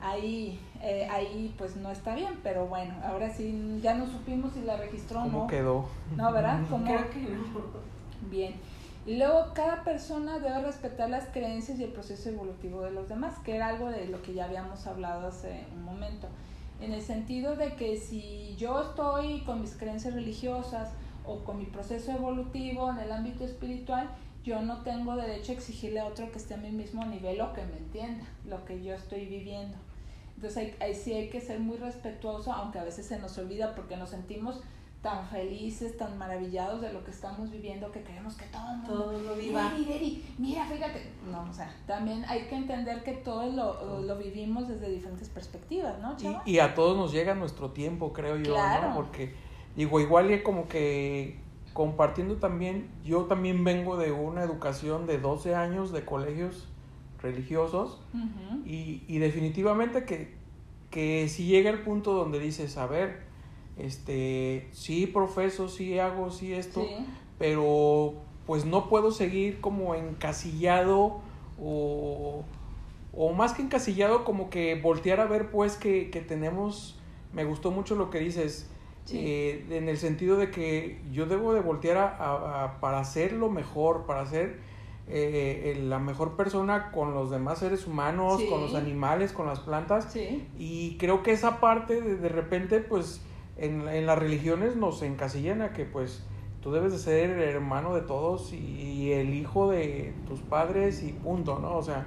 ahí, eh, ahí pues no está bien, pero bueno, ahora sí ya no supimos si la registró o no. ¿Cómo quedó? No, ¿verdad? ¿Cómo? Creo que no. Bien. Y luego cada persona debe respetar las creencias y el proceso evolutivo de los demás, que era algo de lo que ya habíamos hablado hace un momento en el sentido de que si yo estoy con mis creencias religiosas o con mi proceso evolutivo en el ámbito espiritual, yo no tengo derecho a exigirle a otro que esté a mi mismo nivel o que me entienda lo que yo estoy viviendo. Entonces ahí, sí hay que ser muy respetuoso, aunque a veces se nos olvida porque nos sentimos tan felices, tan maravillados de lo que estamos viviendo que queremos que todo el mundo todo lo viva. Mira, fíjate. No, o sea, también hay que entender que todo lo, lo vivimos desde diferentes perspectivas, ¿no, Chava? Y, y, a todos nos llega nuestro tiempo, creo yo, Claro. ¿no? Porque, digo, igual y como que compartiendo también, yo también vengo de una educación de 12 años de colegios religiosos y, y definitivamente que, que si llega el punto donde dices, a ver, este, sí profeso, sí hago, sí esto, Sí. pero pues no puedo seguir como encasillado o, o más que encasillado como que voltear a ver pues que, que tenemos, me gustó mucho lo que dices, Sí. eh, en el sentido de que yo debo de voltear a, a- a- para ser lo mejor, para ser eh, la mejor persona con los demás seres humanos, Sí. con los animales, con las plantas. Y creo que esa parte de, de repente, pues, en, en las religiones nos encasillan a que, pues, tú debes de ser hermano de todos y, y el hijo de tus padres y punto, ¿no? O sea,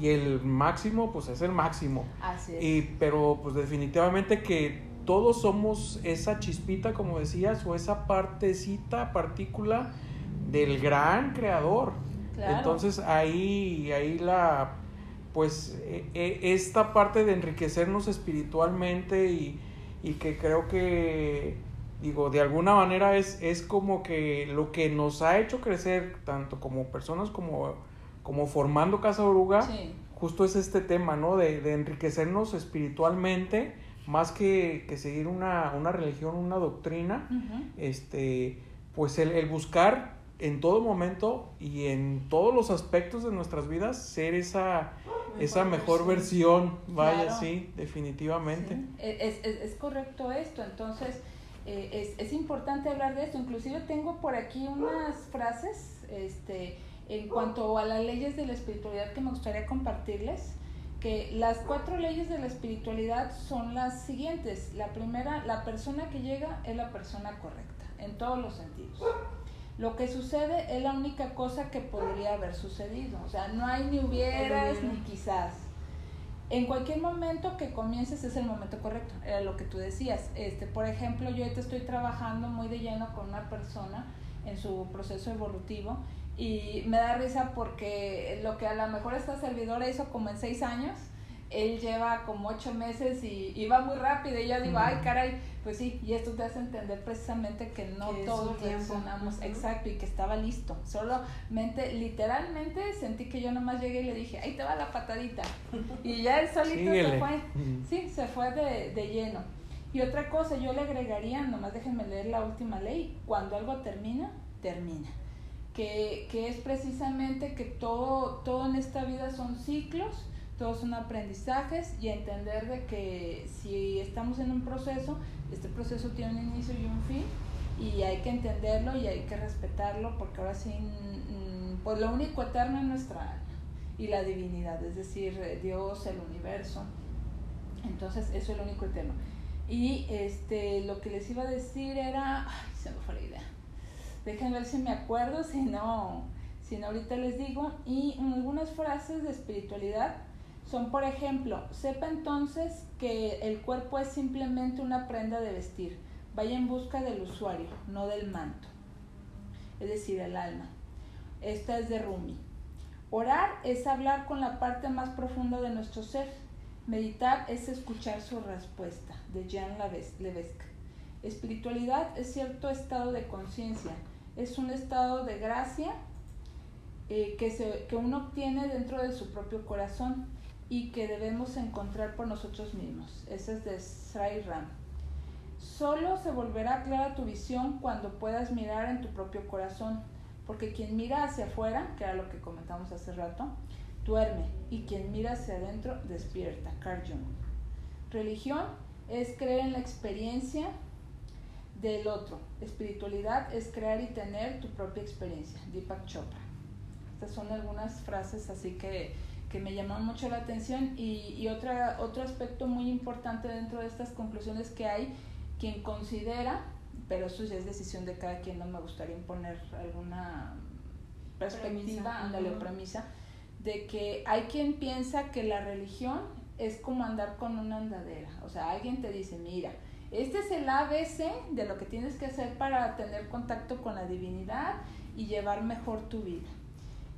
y el máximo, pues, es el máximo. Así es. Y, pero, pues, definitivamente que todos somos esa chispita, como decías, o esa partecita, partícula del gran creador. Claro. Entonces ahí, ahí la, pues e- e- esta parte de enriquecernos espiritualmente y, y que creo que, digo, de alguna manera es, es como que lo que nos ha hecho crecer, tanto como personas como, como formando Casa Oruga, Sí. justo es este tema, ¿no? De, de enriquecernos espiritualmente, más que, que seguir una, una religión, una doctrina este, pues el, el buscar en todo momento y en todos los aspectos de nuestras vidas ser esa, esa mejor versión, vaya, Claro. sí, definitivamente. Sí, Es, es, es correcto esto, entonces eh, es, es importante hablar de esto. Inclusive tengo por aquí unas frases este, en cuanto a las leyes de la espiritualidad que me gustaría compartirles. Que las cuatro leyes de la espiritualidad son las siguientes. La primera, la persona que llega es la persona correcta, en todos los sentidos. Lo que sucede es la única cosa que podría haber sucedido. O sea, no hay ni hubieras hubiera. ni quizás. En cualquier momento que comiences es el momento correcto, era lo que tú decías. Este, por ejemplo, yo ahorita estoy trabajando muy de lleno con una persona en su proceso evolutivo y me da risa porque lo que a lo mejor esta servidora hizo como en seis años, él lleva como ocho meses y, y va muy rápido y yo digo, ay caray, pues sí, y esto te hace entender precisamente que no Que todos reaccionamos Ujú. exacto y que estaba listo. Solamente, literalmente sentí que yo nomás llegué y le dije, ahí te va la patadita. Y ya él solito se fue. Sí, se fue de, de lleno. Y otra cosa, yo le agregaría, nomás déjenme leer la última ley, cuando algo termina, termina. Que, que es precisamente que todo, todo en esta vida son ciclos, todos son aprendizajes y entender de que si estamos en un proceso, este proceso tiene un inicio y un fin y hay que entenderlo y hay que respetarlo porque ahora sí, mm, pues lo único eterno es nuestra alma y la divinidad, es decir, Dios, el universo. Entonces, eso es lo único eterno. Y este, lo que les iba a decir era, ay, se me fue la idea. Déjenme ver si me acuerdo, si no, sino ahorita les digo, y algunas frases de espiritualidad son, por ejemplo, sepa entonces que el cuerpo es simplemente una prenda de vestir, vaya en busca del usuario, no del manto, es decir, el alma. Esta es de Rumi. Orar es hablar con la parte más profunda de nuestro ser. Meditar es escuchar su respuesta, de Jean Levesque. Espiritualidad es cierto estado de conciencia, es un estado de gracia eh, que, se, que uno obtiene dentro de su propio corazón y que debemos encontrar por nosotros mismos. Ese es de Sri Ram. Solo se volverá clara tu visión cuando puedas mirar en tu propio corazón, porque quien mira hacia afuera, que era lo que comentamos hace rato, duerme, y quien mira hacia adentro despierta. Carl Jung. Religión es creer en la experiencia del otro. Espiritualidad es crear y tener tu propia experiencia. Deepak Chopra. Estas son algunas frases así que, que me llaman mucho la atención y, y otra, otro aspecto muy importante dentro de estas conclusiones que hay, quien considera, pero eso ya es decisión de cada quien, no me gustaría imponer alguna perspectiva, ándale, o premisa, de que hay quien piensa que la religión es como andar con una andadera. O sea, alguien te dice, mira, este es el ABC de lo que tienes que hacer para tener contacto con la divinidad y llevar mejor tu vida.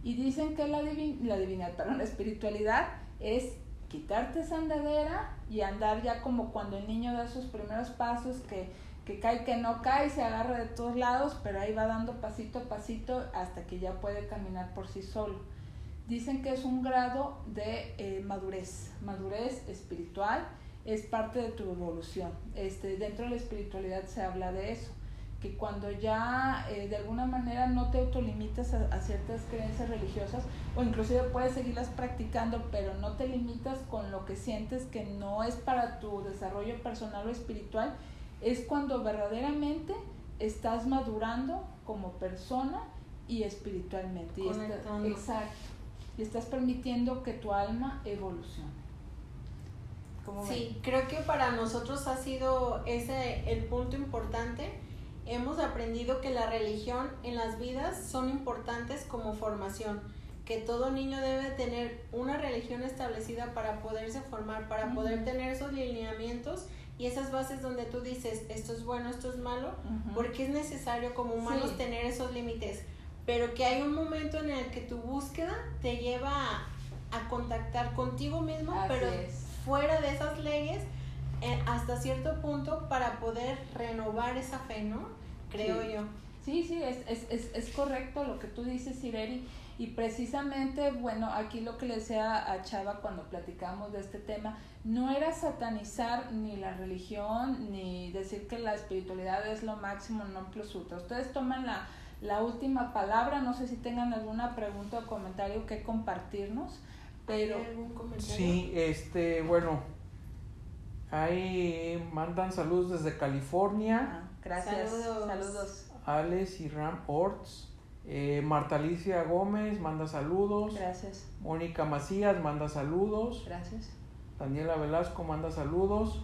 Y dicen que la, la divinidad, espiritualidad es quitarte esa andadera y andar ya como cuando el niño da sus primeros pasos, que, que cae, que no cae, se agarra de todos lados, pero ahí va dando pasito a pasito hasta que ya puede caminar por sí solo. Dicen que es un grado de eh, madurez, madurez espiritual, es parte de tu evolución. Este, dentro de la espiritualidad se habla de eso que cuando ya eh, de alguna manera no te autolimitas a, ciertas creencias religiosas o inclusive puedes seguirlas practicando, pero no te limitas con lo que sientes que no es para tu desarrollo personal o espiritual, es cuando verdaderamente estás madurando como persona y espiritualmente. Y exacto. Y estás permitiendo que tu alma evolucione. Sí, creo que para nosotros ha sido ese el punto importante hemos aprendido que la religión en las vidas son importantes como formación, que todo niño debe tener una religión establecida para poderse formar, para poder tener esos lineamientos y esas bases donde tú dices esto es bueno, esto es malo, porque es necesario como humanos tener esos límites, pero que hay un momento en el que tu búsqueda te lleva a, contactar contigo mismo, pero fuera de esas leyes eh, hasta cierto punto para poder renovar esa fe, ¿no? Creo yo. Sí, sí, es, es, es, es, correcto lo que tú dices, Ireri. Y precisamente, bueno, aquí lo que le decía a Chava cuando platicamos de este tema, no era satanizar ni la religión, ni decir que la espiritualidad es lo máximo, no plus ultra. Ustedes toman la, la última palabra, no sé si tengan alguna pregunta o comentario que compartirnos, pero... algún comentario? Sí, este, bueno, Ahí mandan saludos desde California. Ah, gracias. Saludos. Alex y Ram Orts. Eh, Marta Alicia Gómez manda saludos. Gracias. Mónica Macías manda saludos. Gracias. Daniela Velasco manda saludos.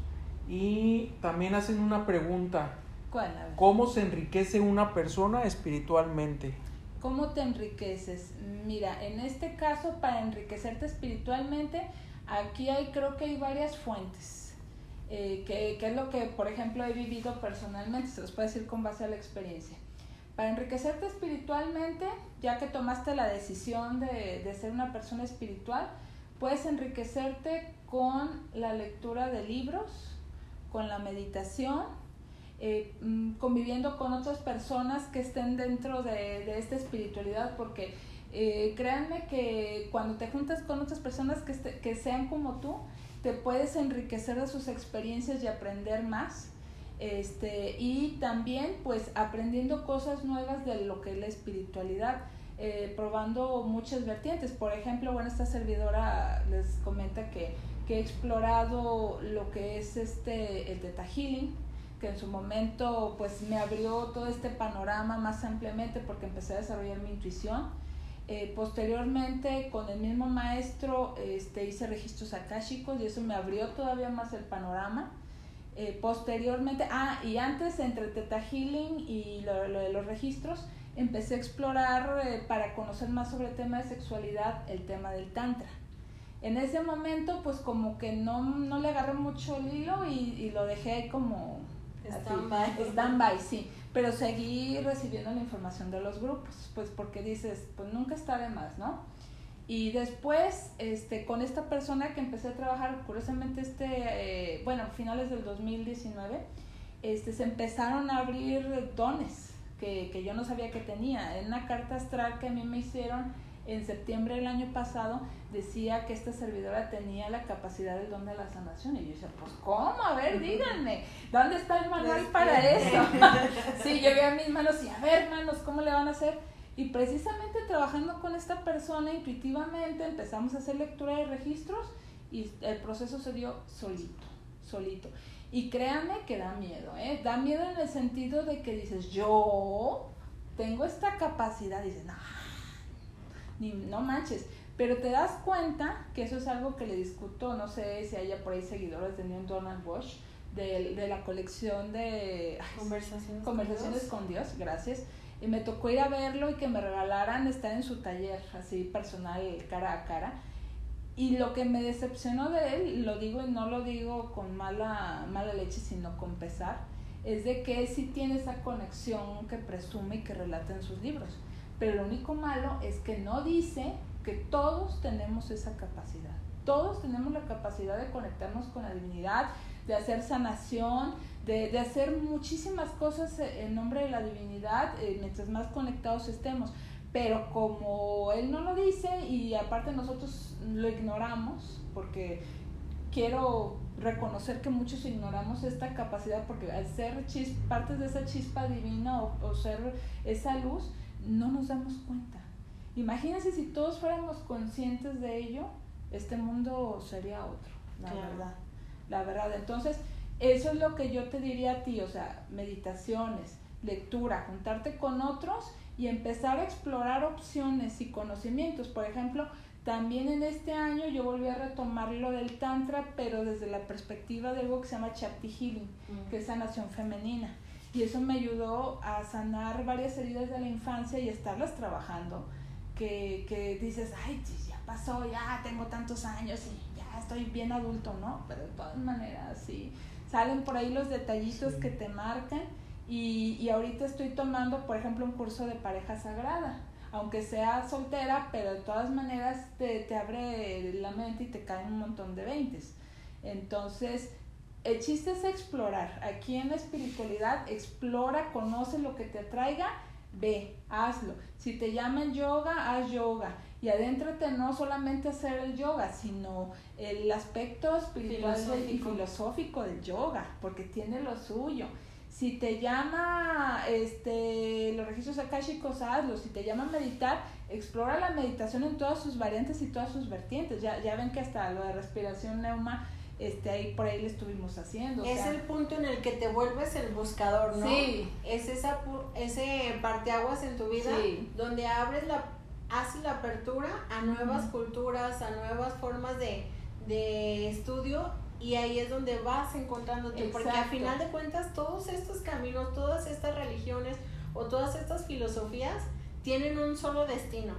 Y también hacen una pregunta. ¿Cuál? ¿Cómo se enriquece una persona espiritualmente? ¿Cómo te enriqueces? Mira, en este caso, para enriquecerte espiritualmente, aquí hay, creo que hay varias fuentes eh, que, es lo que, por ejemplo, he vivido personalmente, se los puedo decir con base a la experiencia. Para enriquecerte espiritualmente, ya que tomaste la decisión de, de ser una persona espiritual, puedes enriquecerte con la lectura de libros, con la meditación, eh, mm, conviviendo con otras personas que estén dentro de, de esta espiritualidad, porque eh, créanme que cuando te juntas con otras personas que, que sean como tú, te puedes enriquecer de sus experiencias y aprender más. Este, y también pues aprendiendo cosas nuevas de lo que es la espiritualidad, eh, probando muchas vertientes. Por ejemplo, bueno, esta servidora les comenta que, que he explorado lo que es este, el Theta Healing, que en su momento pues me abrió todo este panorama más ampliamente porque empecé a desarrollar mi intuición eh, posteriormente, con el mismo maestro, este, hice registros akáshicos y eso me abrió todavía más el panorama. Eh, posteriormente, ah, y antes entre Teta Healing y lo, de los registros, empecé a explorar eh, para conocer más sobre el tema de sexualidad, el tema del tantra. En ese momento, pues como que no, no le agarré mucho el hilo y, y lo dejé como... Stand-by. Stand-by, sí. Pero seguí recibiendo la información de los grupos, pues porque dices, pues nunca está de más, ¿no? Y después, este, con esta persona que empecé a trabajar, curiosamente, este, eh, bueno, finales del 2019, este, se empezaron a abrir dones que, que yo no sabía que tenía. En una carta astral que a mí me hicieron en septiembre del año pasado, decía que esta servidora tenía la capacidad del don de la sanación. Y yo decía, pues, ¿cómo? A ver, díganme, ¿dónde está el manual para eso? *laughs* sí, yo vi a mis manos y, a ver, hermanos, ¿cómo le van a hacer? Y precisamente trabajando con esta persona intuitivamente empezamos a hacer lectura de registros y el proceso se dio solito, solito. Y créanme que da miedo, ¿eh? Da miedo en el sentido de que dices, yo tengo esta capacidad, dices, no, ni, no manches. Pero te das cuenta que eso es algo que le discuto, no sé si haya por ahí seguidores de Neil Donald Bush, de, de la colección de Conversaciones, Conversaciones con Dios, gracias y me tocó ir a verlo y que me regalaran estar en su taller, así personal, cara a cara. Y lo que me decepcionó de él, lo digo y no lo digo con mala, mala leche, sino con pesar, es de que sí tiene esa conexión que presume y que relata en sus libros. Pero lo único malo es que no dice que todos tenemos esa capacidad. Todos tenemos la capacidad de conectarnos con la divinidad, de hacer sanación, de, de, hacer muchísimas cosas en nombre de la divinidad, eh, mientras más conectados estemos. Pero como él no lo dice y aparte nosotros lo ignoramos, porque quiero reconocer que muchos ignoramos esta capacidad, porque al ser chis, partes de esa chispa divina o, o ser esa luz, no nos damos cuenta. Imagínense si todos fuéramos conscientes de ello, este mundo sería otro, la Claro. verdad. La verdad. Entonces, eso es lo que yo te diría a ti, o sea, meditaciones, lectura, juntarte con otros y empezar a explorar opciones y conocimientos. Por ejemplo, también en este año yo volví a retomar lo del Tantra, pero desde la perspectiva de algo que se llama Chakti Healing, que es sanación femenina. Y eso me ayudó a sanar varias heridas de la infancia y estarlas trabajando. Que, que dices, ay, ya pasó, ya tengo tantos años y ya estoy bien adulto, ¿no? Pero de todas maneras, sí, salen por ahí los detallitos Sí. que te marcan. Y, y ahorita estoy tomando, por ejemplo, un curso de pareja sagrada. Aunque sea soltera, pero de todas maneras te, te abre la mente y te caen un montón de veintes. Entonces, el chiste es explorar. Aquí en la espiritualidad, explora, conoce lo que te atraiga, ve, hazlo. Si te llaman yoga, haz yoga. Y adéntrate no solamente a hacer el yoga, sino el aspecto espiritual y Filosófico. filosófico del yoga, porque tiene lo suyo. Si te llama este, los registros akáshicos, hazlo. Si te llama meditar, explora la meditación en todas sus variantes y todas sus vertientes. Ya, ya ven que hasta lo de respiración neuma, este, ahí por ahí le estuvimos haciendo. o Es sea, el punto en el que te vuelves el buscador, ¿no? Sí. Es esa, ese parteaguas en tu vida Sí. donde abres la, haces la apertura a nuevas culturas, a nuevas formas de, de estudio y ahí es donde vas encontrándote, porque al final de cuentas todos estos caminos, todas estas religiones o todas estas filosofías tienen un solo destino,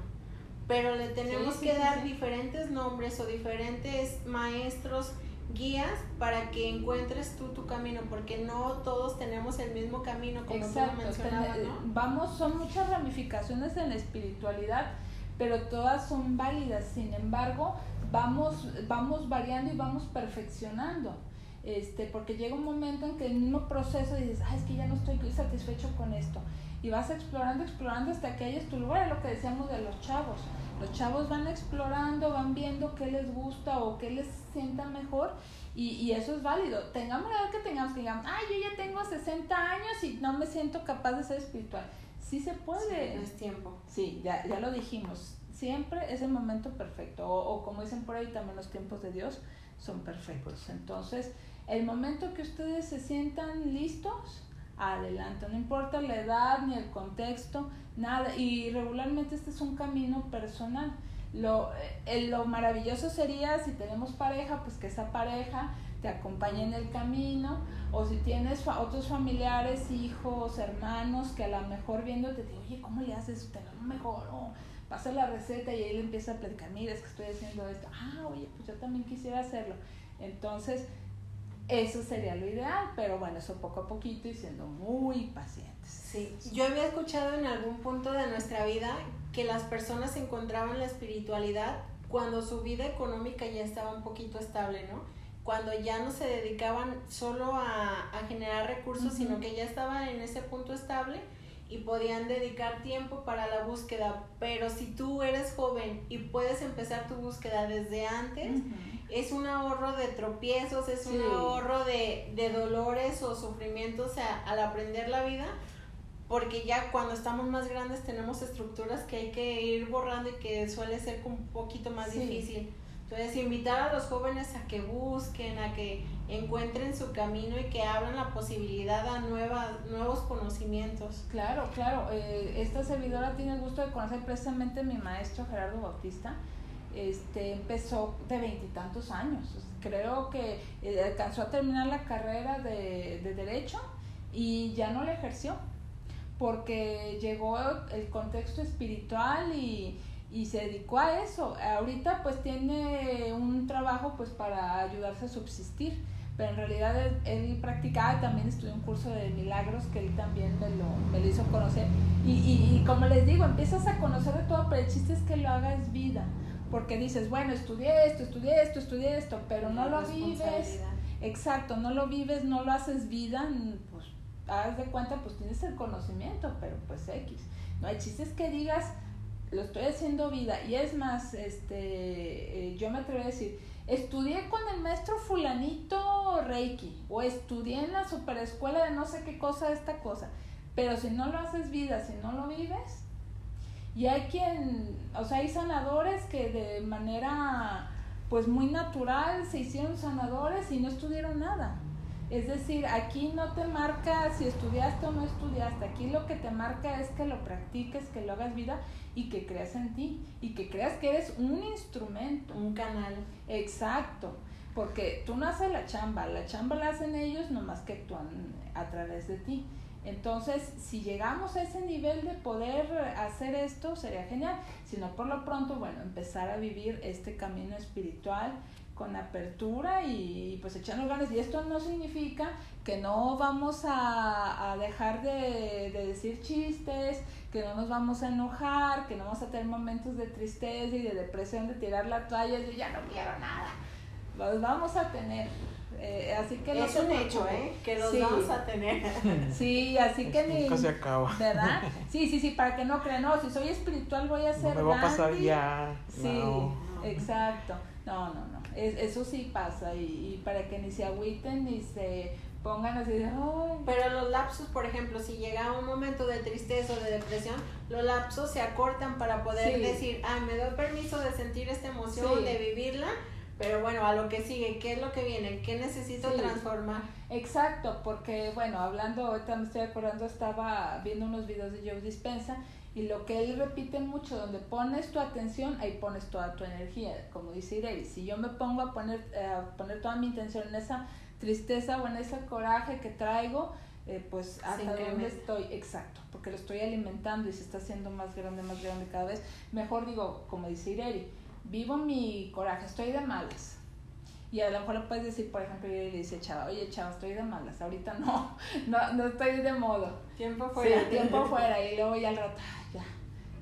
pero le tenemos Sí, sí, que dar diferentes nombres o diferentes maestros, guías para que encuentres tú tu camino, porque no todos tenemos el mismo camino, como tú Exacto, mencionabas, ten- ¿no? vamos, son muchas ramificaciones en la espiritualidad, pero todas son válidas, sin embargo, vamos, vamos variando y vamos perfeccionando. Este, porque llega un momento en que el mismo proceso dices, ay, es que ya no estoy satisfecho con esto. Y vas explorando, explorando hasta que hayas tu lugar, es lo que decíamos de los chavos. Los chavos van explorando, van viendo qué les gusta o qué les sienta mejor y, y eso es válido. Tengamos la edad que tengamos, que digamos, ay, yo ya tengo 60 años y no me siento capaz de ser espiritual. Sí se puede. Sí, es tiempo. Sí, ya, ya lo dijimos. Siempre es el momento perfecto. O, o como dicen por ahí, también los tiempos de Dios son perfectos. Entonces, el momento que ustedes se sientan listos, adelante. No importa la edad ni el contexto, nada. Y regularmente este es un camino personal. Lo, eh, lo maravilloso sería si tenemos pareja, pues que esa pareja te acompañe en el camino, o si tienes otros familiares, hijos, hermanos, que a lo mejor viéndote te oye, ¿cómo le haces? Te lo mejor, o pasa la receta y él empieza a platicar, mira, es que estoy haciendo esto, ah, oye, pues yo también quisiera hacerlo. Entonces, eso sería lo ideal, pero bueno, eso poco a poquito y siendo muy pacientes. Sí, yo había escuchado en algún punto de nuestra vida que las personas encontraban la espiritualidad cuando su vida económica ya estaba un poquito estable, ¿no? Cuando ya no se dedicaban solo a, generar recursos, sino que ya estaban en ese punto estable y podían dedicar tiempo para la búsqueda. Pero si tú eres joven y puedes empezar tu búsqueda desde antes, es un ahorro de tropiezos, es un ahorro de, de, dolores o sufrimientos al aprender la vida, porque ya cuando estamos más grandes tenemos estructuras que hay que ir borrando y que suele ser un poquito más difícil. Entonces, invitar a los jóvenes a que busquen, a que encuentren su camino y que abran la posibilidad a nuevas, nuevos conocimientos. Claro, claro. Eh, esta servidora tiene el gusto de conocer precisamente a mi maestro Gerardo Bautista. Este, empezó de veintitantos años. Creo que eh, alcanzó a terminar la carrera de, de Derecho y ya no la ejerció porque llegó el contexto espiritual y, y se dedicó a eso. Ahorita pues tiene un trabajo pues para ayudarse a subsistir, pero en realidad él, practicaba, también estudió un curso de milagros que él también me lo, me lo hizo conocer. Y, y, y, como les digo, empiezas a conocer de todo, pero el chiste es que lo hagas vida, porque dices, bueno, estudié esto, estudié esto, estudié esto, pero no lo vives. Exacto, no lo vives, no lo haces vida, pues haz de cuenta, pues tienes el conocimiento, pero pues X. No hay chistes que digas, lo estoy haciendo vida. Y es más, este, eh, yo me atrevo a decir, estudié con el maestro fulanito Reiki, o estudié en la superescuela de no sé qué cosa, esta cosa. Pero si no lo haces vida, si no lo vives, y hay quien, o sea, hay sanadores que de manera pues muy natural se hicieron sanadores y no estudiaron nada. Es decir, aquí no te marca si estudiaste o no estudiaste, aquí lo que te marca es que lo practiques, que lo hagas vida y que creas en ti y que creas que eres un instrumento. Un canal. Exacto, porque tú no haces la chamba, la chamba la hacen ellos nomás que actúan a través de ti. Entonces, si llegamos a ese nivel de poder hacer esto, sería genial. Si no, por lo pronto, bueno, empezar a vivir este camino espiritual con apertura y pues echando ganas. Y esto no significa que no vamos a, dejar de, decir chistes, que no nos vamos a enojar, que no vamos a tener momentos de tristeza y de depresión, de tirar la toalla y ya no quiero nada. Los vamos a tener. Eh, así que es un hecho, ¿eh? Que los vamos a tener. *laughs* Sí, así que ni. Nunca se acaba. ¿Verdad? *laughs* Sí, sí, sí, para que no crean, no, si soy espiritual voy a ser. No me va a pasar ya. Sí, exacto. No, no, no. Eso sí pasa y, para que ni se agüiten ni se pongan así de, Pero los lapsos, por ejemplo, si llega un momento de tristeza o de depresión, los lapsos se acortan para poder decir, ah, me doy permiso de sentir esta emoción, de vivirla, pero bueno, a lo que sigue, ¿qué es lo que viene? ¿Qué necesito transformar? Exacto, porque bueno, hablando, ahorita me estoy acordando, estaba viendo unos videos de Joe Dispensa y lo que él repite mucho, donde pones tu atención, ahí pones toda tu energía, como dice Irene. Si yo me pongo a poner, eh, a poner toda mi intención en esa tristeza o en ese coraje que traigo, eh, pues hasta dónde estoy, exacto, porque lo estoy alimentando y se está haciendo más grande, más grande cada vez. Mejor digo, como dice Irene, vivo mi coraje, estoy de malas. Y a lo mejor le puedes decir, por ejemplo, y le dice Chava, oye Chava, estoy de malas, ahorita no, *laughs* no, no estoy de modo. Tiempo fuera. Sí, tiempo fuera. Y luego ya al rato,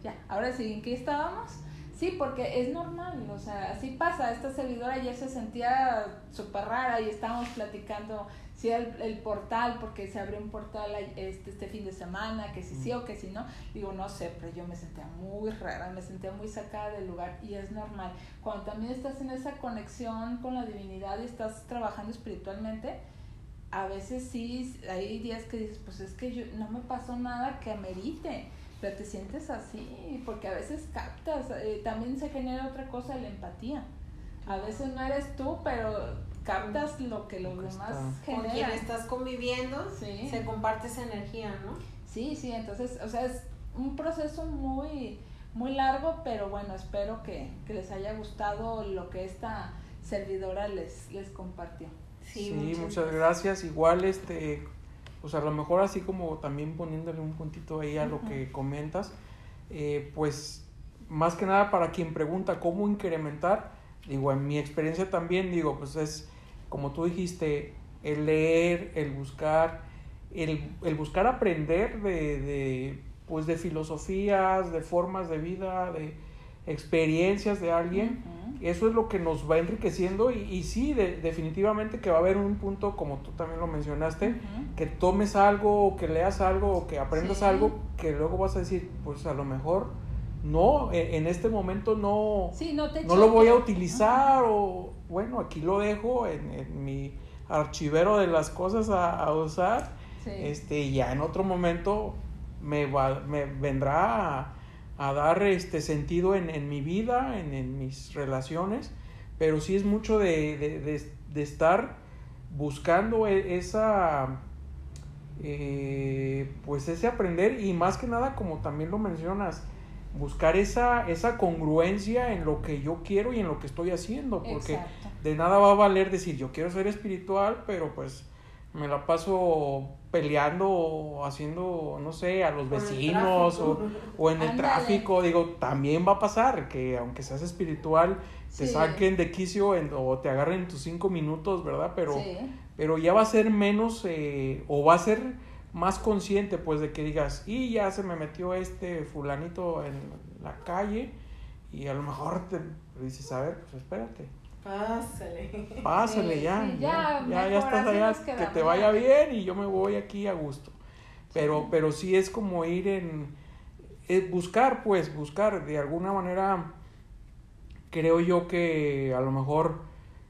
ya. Ahora sí, ¿en qué estábamos? Sí, porque es normal, o sea, así pasa. Esta servidora ayer se sentía súper rara y estábamos platicando si el, el, portal, porque se abrió un portal este, este fin de semana, que si sí o que si no. Digo, no sé, pero yo me sentía muy rara, me sentía muy sacada del lugar y es normal. Cuando también estás en esa conexión con la divinidad y estás trabajando espiritualmente, a veces sí, hay días que dices, pues es que yo, no me pasó nada que amerite pero te sientes así, porque a veces captas, eh, también se genera otra cosa, la empatía. A veces no eres tú, pero captas lo que los demás generan. Con quien estás conviviendo, se comparte esa energía, ¿no? Sí, sí, entonces, o sea, es un proceso muy, muy largo, pero bueno, espero que, que les haya gustado lo que esta servidora les, les compartió. Sí, muchas, gracias. Igual, este, pues a lo mejor así como también poniéndole un puntito ahí a lo que comentas, eh, pues más que nada para quien pregunta cómo incrementar, digo, en mi experiencia también, digo, pues es, como tú dijiste, el leer, el buscar, el, el buscar aprender de, de, pues de filosofías, de formas de vida, de experiencias de alguien, eso es lo que nos va enriqueciendo y, y sí, definitivamente que va a haber un punto, como tú también lo mencionaste, que tomes algo, o que leas algo, o que aprendas algo, que luego vas a decir, pues a lo mejor no, e, en este momento no, no, lo voy a utilizar o bueno, aquí lo dejo en, mi archivero de las cosas a, usar, este, ya en otro momento me, va, me vendrá a dar este sentido en, en mi vida, en, en, mis relaciones, pero sí es mucho de, de, de, estar buscando e, esa, eh, pues ese aprender y más que nada, como también lo mencionas, buscar esa, esa congruencia en lo que yo quiero y en lo que estoy haciendo, porque de nada va a valer decir yo quiero ser espiritual, pero pues me la paso peleando o haciendo, no sé, a los vecinos o, o, en el tráfico. Digo, también va a pasar que aunque seas espiritual, te saquen de quicio o te agarren tus cinco minutos, ¿verdad? Pero, pero ya va a ser menos eh, o va a ser más consciente, pues, de que digas, y ya se me metió este fulanito en la calle y a lo mejor te dices, a ver, pues espérate Pásale. Pásale ya, ya, ya, ya, estás allá, que te vaya bien y yo me voy aquí a gusto. Pero, pero sí es como ir en, buscar, pues, buscar de alguna manera, creo yo que a lo mejor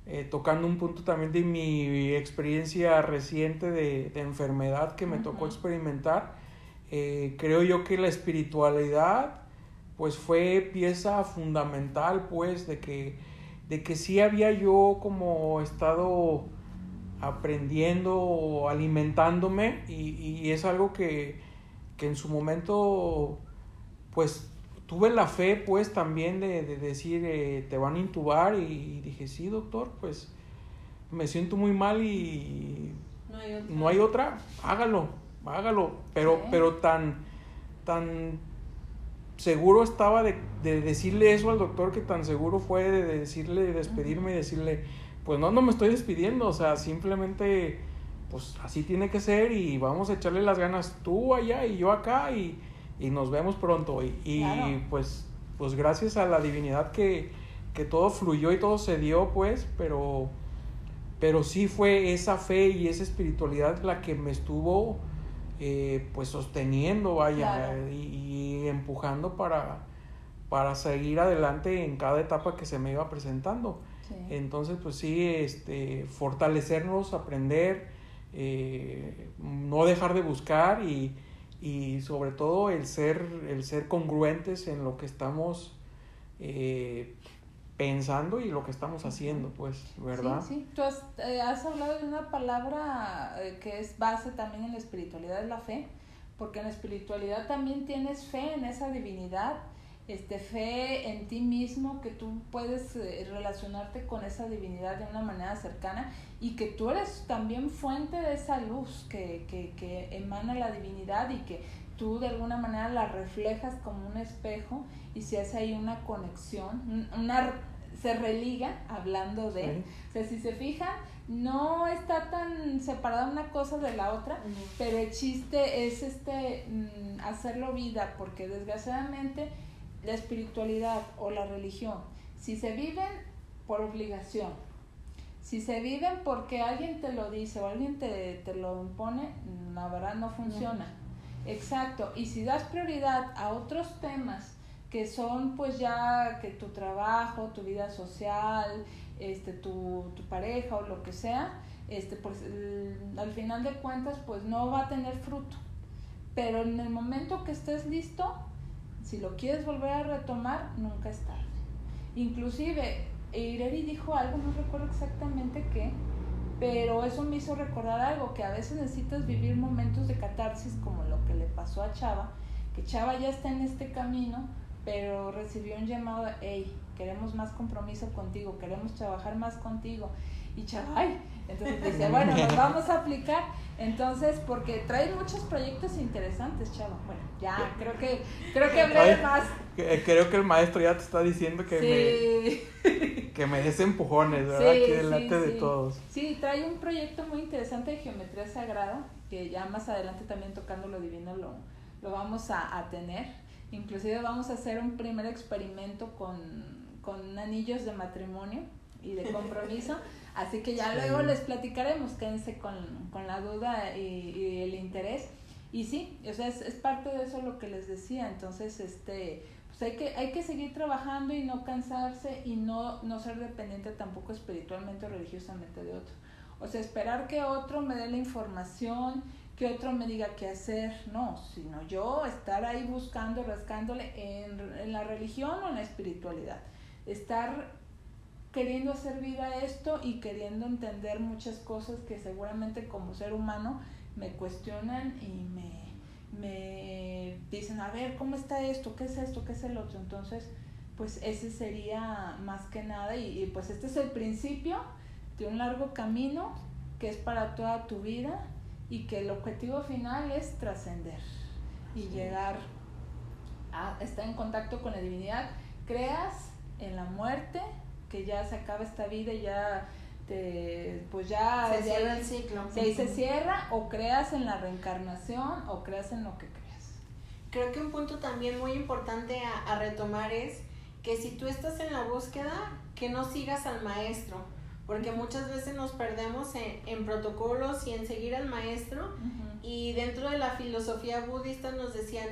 eh, tocando un punto también de mi experiencia reciente de, de enfermedad que me tocó experimentar, eh, creo yo que la espiritualidad, pues, fue pieza fundamental, pues, de que de que sí había yo como estado aprendiendo, alimentándome y, es algo que, en su momento pues tuve la fe pues también de, decir eh, te van a intubar y, dije sí doctor pues me siento muy mal y no hay otra, hágalo, hágalo, pero, pero tan, tan seguro estaba de, decirle eso al doctor que tan seguro fue de decirle, de despedirme y decirle, pues no, no me estoy despidiendo, o sea, simplemente, pues así tiene que ser y vamos a echarle las ganas tú allá y yo acá y, nos vemos pronto. Y, pues, pues gracias a la divinidad que, que todo fluyó y todo se dio, pues, pero, pero sí fue esa fe y esa espiritualidad la que me estuvo eh, pues sosteniendo, vaya, y, empujando para, para seguir adelante en cada etapa que se me iba presentando. Entonces, pues sí, este, fortalecernos, aprender, eh, no dejar de buscar y, y, sobre todo el ser, el ser congruentes en lo que estamos eh, pensando y lo que estamos haciendo, pues, ¿verdad? Sí, sí. Tú has, eh, has hablado de una palabra eh, que es base también en la espiritualidad, es la fe, porque en la espiritualidad también tienes fe en esa divinidad, este, fe en ti mismo, que tú puedes eh, relacionarte con esa divinidad de una manera cercana y que tú eres también fuente de esa luz que, que, que emana la divinidad y que tú de alguna manera la reflejas como un espejo y se hace ahí una conexión, una se religa hablando de, o sea, si se fijan, no está tan separada una cosa de la otra, pero el chiste es este mm, hacerlo vida, porque desgraciadamente la espiritualidad o la religión, si se viven por obligación, si se viven porque alguien te lo dice o alguien te, te lo impone, la verdad no funciona. Exacto, y si das prioridad a otros temas que son pues ya que tu trabajo, tu vida social, este, tu, tu pareja o lo que sea, este, pues al final de cuentas pues no va a tener fruto. Pero en el momento que estés listo, si lo quieres volver a retomar, nunca es tarde. Inclusive, Ireri dijo algo, no recuerdo exactamente qué, pero eso me hizo recordar algo, que a veces necesitas vivir momentos de catarsis como lo que le pasó a Chava, que Chava ya está en este camino, pero recibió un llamado, hey, queremos más compromiso contigo, queremos trabajar más contigo. Y chaval, entonces dice, bueno, *laughs* nos vamos a aplicar. Entonces, porque trae muchos proyectos interesantes, chavo. Bueno, ya, creo que, creo que hablé más. Eh, creo que el maestro ya te está diciendo que me que me des empujones, ¿verdad? Sí, que delante de todos. Sí, trae un proyecto muy interesante de geometría sagrada, que ya más adelante también tocando lo divino lo, lo vamos a, a tener. Inclusive vamos a hacer un primer experimento con, con anillos de matrimonio y de compromiso. *laughs* Así que ya luego les platicaremos, quédense con, con la duda y, el interés. Y sí, o sea, es, es, parte de eso lo que les decía. Entonces, este, pues hay que, hay que seguir trabajando y no cansarse y no, no ser dependiente tampoco espiritualmente o religiosamente de otro. O sea, esperar que otro me dé la información, que otro me diga qué hacer, no, sino yo estar ahí buscando, rascándole en, en la religión o en la espiritualidad. Estar queriendo hacer vida esto y queriendo entender muchas cosas que seguramente como ser humano me cuestionan y me, me dicen, a ver, ¿cómo está esto? ¿Qué es esto? ¿Qué es el otro? Entonces, pues ese sería más que nada y, pues este es el principio de un largo camino que es para toda tu vida y que el objetivo final es trascender y llegar a estar en contacto con la divinidad. Creas en la muerte, que ya se acaba esta vida y ya te, pues ya se cierra el ciclo. Si ahí se cierra o creas en la reencarnación o creas en lo que creas. Creo que un punto también muy importante a, retomar es que si tú estás en la búsqueda, que no sigas al maestro, porque muchas veces nos perdemos en, en protocolos y en seguir al maestro. Y dentro de la filosofía budista nos decían,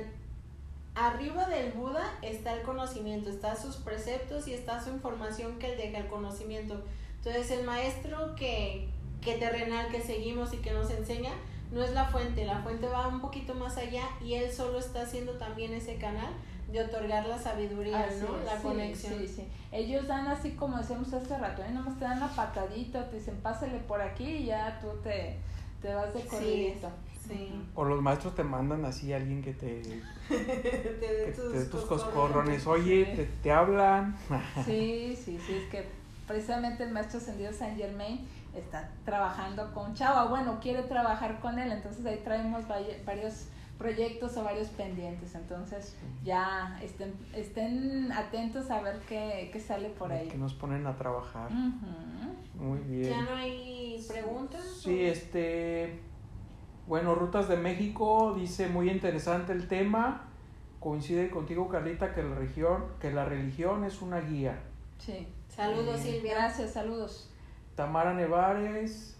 Arriba del Buda está el conocimiento, está sus preceptos y está su información que él deja el conocimiento. Entonces el maestro que, que terrenal que seguimos y que nos enseña no es la fuente, la fuente va un poquito más allá y él solo está haciendo también ese canal de otorgar la sabiduría, ¿no? la conexión. Sí, sí. Ellos dan así como decíamos hace rato, ¿eh? nomás te dan la patadita, te dicen pásale por aquí y ya tú te, te vas de corridito. O los maestros te mandan así a alguien que te, *laughs* te dé tus, coscorrones. Oye, te, te hablan. *laughs* sí, sí, sí, es que precisamente el maestro ascendido Saint Germain está trabajando con Chava, bueno, quiere trabajar con él, entonces ahí traemos varios proyectos o varios pendientes, entonces ya estén, estén atentos a ver qué, qué sale por ahí. Que nos ponen a trabajar. Muy bien. ¿Ya no hay preguntas? Sí, este bueno, Rutas de México dice muy interesante el tema. Coincide contigo, Carlita, que la religión, que la religión es una guía. Sí. Saludos, eh, Silvia. Gracias, saludos. Tamara Nevares,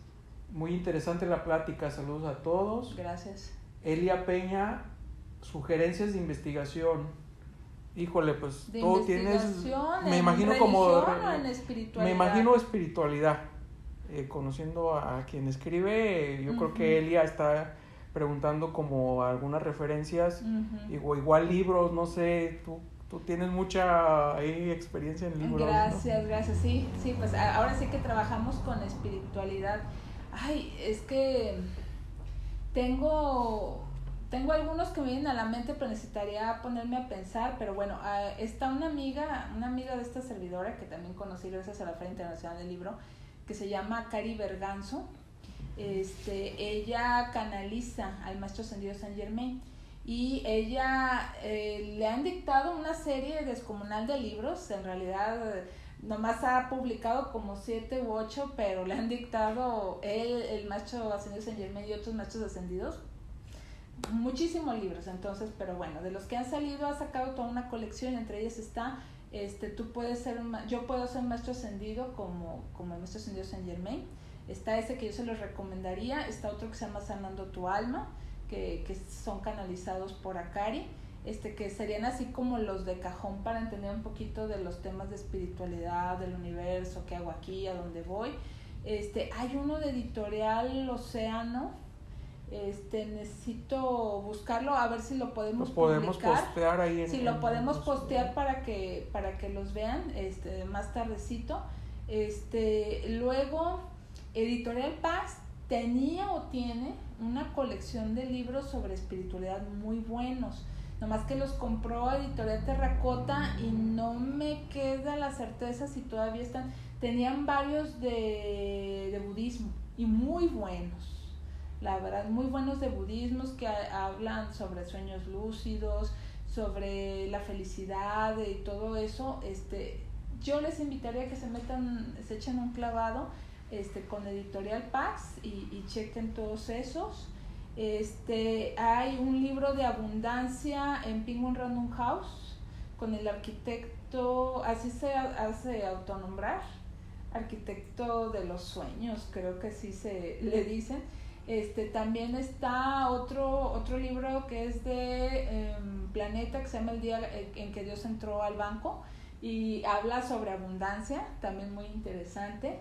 muy interesante la plática. Saludos a todos. Gracias. Elia Peña, sugerencias de investigación. Híjole, pues todo tienes. Me imagino como. Me imagino espiritualidad. Eh, conociendo a, quien escribe, yo creo que Elia está preguntando como algunas referencias, igual libros, no sé, tú, tú tienes mucha experiencia en libros. Gracias, gracias, sí, sí, pues ahora sí que trabajamos con espiritualidad. Ay, es que tengo tengo algunos que me vienen a la mente, pero necesitaría ponerme a pensar, pero bueno, ah, está una amiga, una amiga de esta servidora que también conocí gracias a la Feria Internacional del Libro, que se llama Cari Berganzo. Este, ella canaliza al maestro ascendido San Germain y ella eh, le han dictado una serie descomunal de libros, en realidad nomás ha publicado como siete u ocho, pero le han dictado él, el maestro ascendido San Germain y otros maestros ascendidos muchísimos libros entonces pero bueno de los que han salido ha sacado toda una colección entre ellas está este, tú puedes ser, yo puedo ser maestro ascendido como, como el maestro ascendido Saint Germain. Está ese que yo se los recomendaría, está otro que se llama Sanando tu alma, que, que son canalizados por Akari, este, que serían así como los de cajón para entender un poquito de los temas de espiritualidad, del universo, qué hago aquí, a dónde voy. Este, hay uno de editorial Océano, este necesito buscarlo a ver si lo podemos podemos postear ahí si lo podemos postear para que para que los vean este más tardecito. Este luego editorial Paz tenía o tiene una colección de libros sobre espiritualidad muy buenos nomás que los compró Editorial Terracota y no me queda la certeza si todavía están. Tenían varios de, de budismo y muy buenos, la verdad, muy buenos de budismos que hablan sobre sueños lúcidos, sobre la felicidad y todo eso. Este, yo les invitaría a que se metan, se echen un clavado este, con Editorial Pax y, y chequen todos esos. Este, hay un libro de abundancia en Penguin Random House con el arquitecto, así se hace autonombrar, arquitecto de los sueños, creo que sí se le dicen. Este, también está otro, otro libro que es de em, Planeta, que se llama El día en que Dios entró al banco y habla sobre abundancia, también muy interesante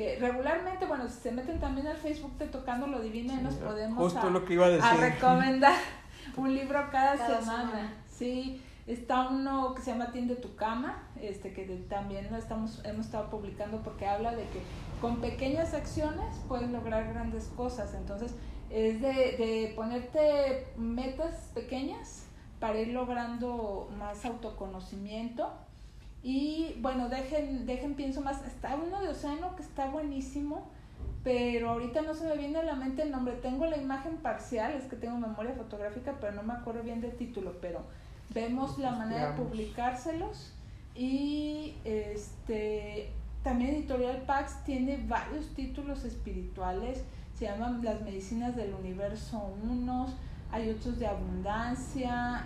que regularmente, bueno, si se meten también al Facebook de Tocando lo Divino, nos podemos a, lo que iba a, decir. recomendar *laughs* un libro cada, semana. Sí, está uno que se llama Tiende tu cama, este que también estamos hemos estado publicando porque habla de que con pequeñas acciones puedes lograr grandes cosas. Entonces, es de, de ponerte metas pequeñas para ir logrando más autoconocimiento y bueno, dejen, dejen, pienso más. Está uno de Océano que está buenísimo, pero ahorita no se me viene a la mente el nombre. Tengo la imagen parcial, es que tengo memoria fotográfica, pero no me acuerdo bien del título. Pero vemos la manera de publicárselos. Y este también Editorial Pax tiene varios títulos espirituales. Se llaman Las Medicinas del Universo Unos, hay otros de abundancia.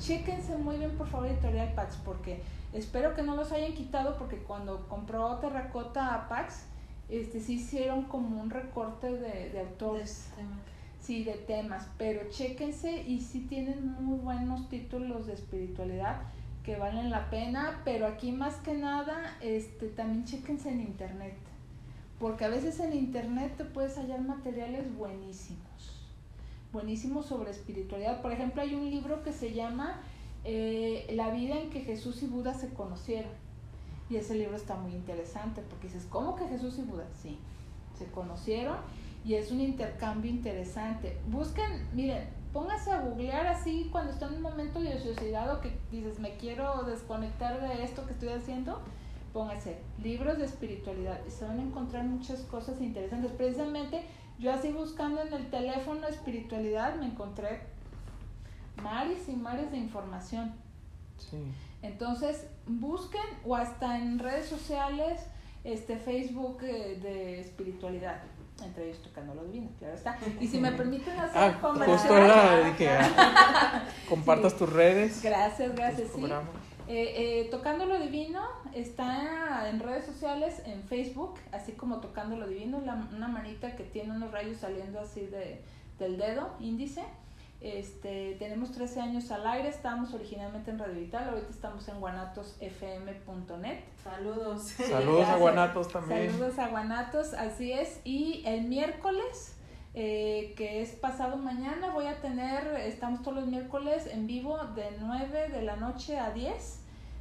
Chéquense muy bien, por favor, Editorial Pax, porque Espero que no los hayan quitado porque cuando compró Terracota a Pax, este, sí hicieron como un recorte de, de autores. sí, de temas, pero chéquense y sí tienen muy buenos títulos de espiritualidad que valen la pena, pero aquí más que nada, este, también chéquense en internet, porque a veces en internet te puedes hallar materiales buenísimos, buenísimos sobre espiritualidad. Por ejemplo, hay un libro que se llama eh, la vida en que Jesús y Buda se conocieron. Y ese libro está muy interesante porque dices, ¿cómo que Jesús y Buda? Sí, se conocieron y es un intercambio interesante. Busquen, miren, pónganse a googlear así cuando están en un momento de ociosidad o que dices, me quiero desconectar de esto que estoy haciendo. Pónganse libros de espiritualidad y se van a encontrar muchas cosas interesantes. Precisamente yo así buscando en el teléfono espiritualidad me encontré mares y mares de información. Entonces, busquen o hasta en redes sociales, este Facebook eh, de espiritualidad, entre ellos tocando lo divino, claro está. Y si me permiten hacer ah, justo era, dije, ah, compartas tus redes. Gracias, gracias, sí. Eh, eh, tocando lo divino está en redes sociales, en Facebook, así como Tocando lo divino, una manita que tiene unos rayos saliendo así de, del dedo índice. Este, tenemos 13 años al aire, estábamos originalmente en Radio Vital, ahorita estamos en guanatosfm.net. Saludos. Saludos a Guanatos también. Saludos a Guanatos, así es. Y el miércoles, eh, que es pasado mañana, voy a tener, estamos todos los miércoles en vivo de 9 de la noche a 10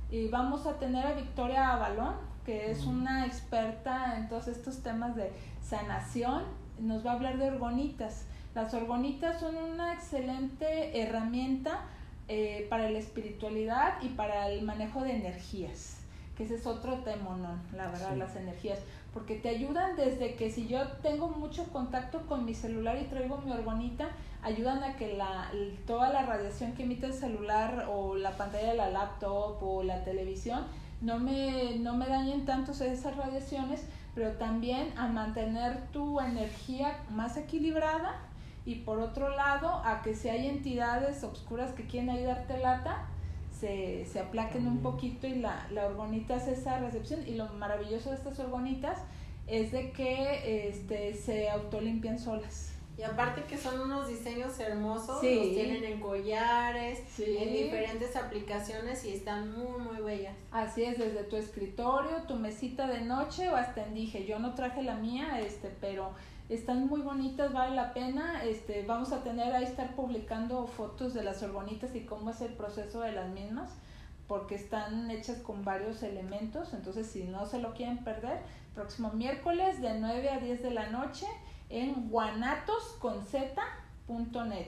y vamos a tener a Victoria Avalón, que es una experta en todos estos temas de sanación, nos va a hablar de orgonitas. Las orgonitas son una excelente herramienta eh, para la espiritualidad y para el manejo de energías, que ese es otro tema, ¿no? La verdad, las energías, porque te ayudan desde que si yo tengo mucho contacto con mi celular y traigo mi orgonita, ayudan a que la, toda la radiación que emite el celular o la pantalla de la laptop o la televisión no me, no me dañen tanto esas radiaciones, pero también a mantener tu energía más equilibrada y por otro lado a que si hay entidades obscuras que quieren ayudarte lata, se, se aplaquen un poquito y la, la orgonita hace esa recepción y lo maravilloso de estas orgonitas es de que este, se autolimpian solas. Y aparte que son unos diseños hermosos, los tienen en collares, en diferentes aplicaciones y están muy, muy bellas. Así es, desde tu escritorio, tu mesita de noche o hasta en dije, yo no traje la mía, este, pero están muy bonitas, vale la pena. Este, vamos a tener ahí estar publicando fotos de las orgonitas y cómo es el proceso de las mismas, porque están hechas con varios elementos. Entonces, si no se lo quieren perder, próximo miércoles de 9 a 10 de la noche en guanatosconz.net.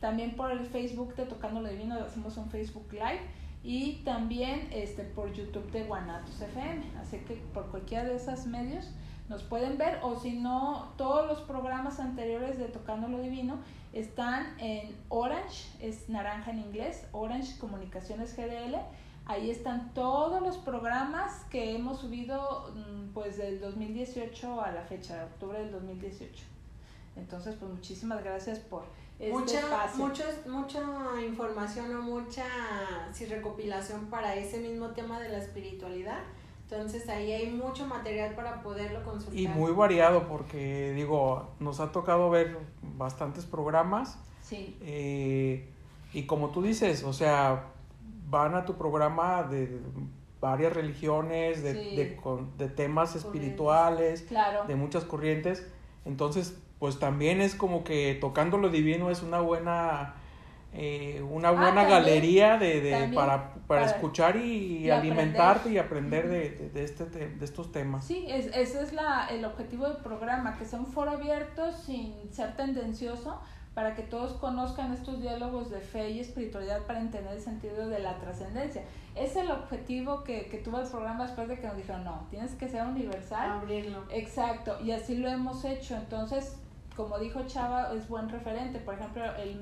También por el Facebook de Tocando lo Divino hacemos un Facebook Live y también este por YouTube de Guanatos FM. Así que por cualquiera de esos medios nos pueden ver o si no, todos los programas anteriores de Tocando lo Divino están en Orange, es naranja en inglés, Orange Comunicaciones GDL. Ahí están todos los programas que hemos subido mm, pues del 2018 a la fecha, de octubre del 2018. Entonces, pues muchísimas gracias por este mucha, espacio. mucha información o mucha sí, recopilación para ese mismo tema de la espiritualidad. Entonces ahí hay mucho material para poderlo consultar. Y muy variado porque digo, nos ha tocado ver bastantes programas. Sí. Eh, y como tú dices, o sea, van a tu programa de varias religiones, de, Sí. de, con- de temas espirituales, Claro. de muchas corrientes. Entonces, pues también es como que tocando lo divino es una buena eh, una buena Ah, también, galería de, de- para, para, para- escuchar y, y alimentarte aprender. y aprender de, de, de este te- de estos temas. Sí, es, ese es la, el objetivo del programa, que sea un foro abierto sin ser tendencioso, para que todos conozcan estos diálogos de fe y espiritualidad para entender el sentido de la trascendencia. Es el objetivo que, que tuvo el programa después de que nos dijeron, no, tienes que ser universal. Abrirlo. Exacto, y así lo hemos hecho. Entonces, como dijo Chava, es buen referente. Por ejemplo, el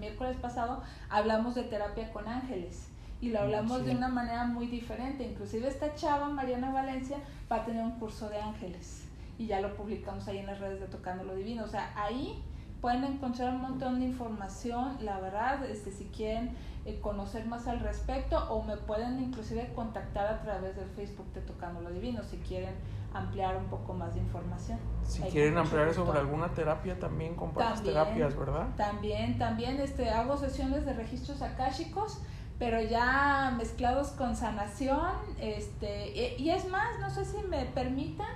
miércoles pasado hablamos de terapia con ángeles y lo hablamos Sí. de una manera muy diferente. Inclusive esta Chava, Mariana Valencia, va a tener un curso de ángeles y ya lo publicamos ahí en las redes de Tocando lo Divino. O sea, ahí pueden encontrar un montón de información, la verdad, este, si quieren eh, conocer más al respecto o me pueden inclusive contactar a través del Facebook de Tocando lo Divino si quieren ampliar un poco más de información. Si quieren ampliar sobre alguna terapia, también compartes terapias, ¿verdad? También, también este, hago sesiones de registros akáshicos, pero ya mezclados con sanación, este, y, y es más, no sé si me permitan,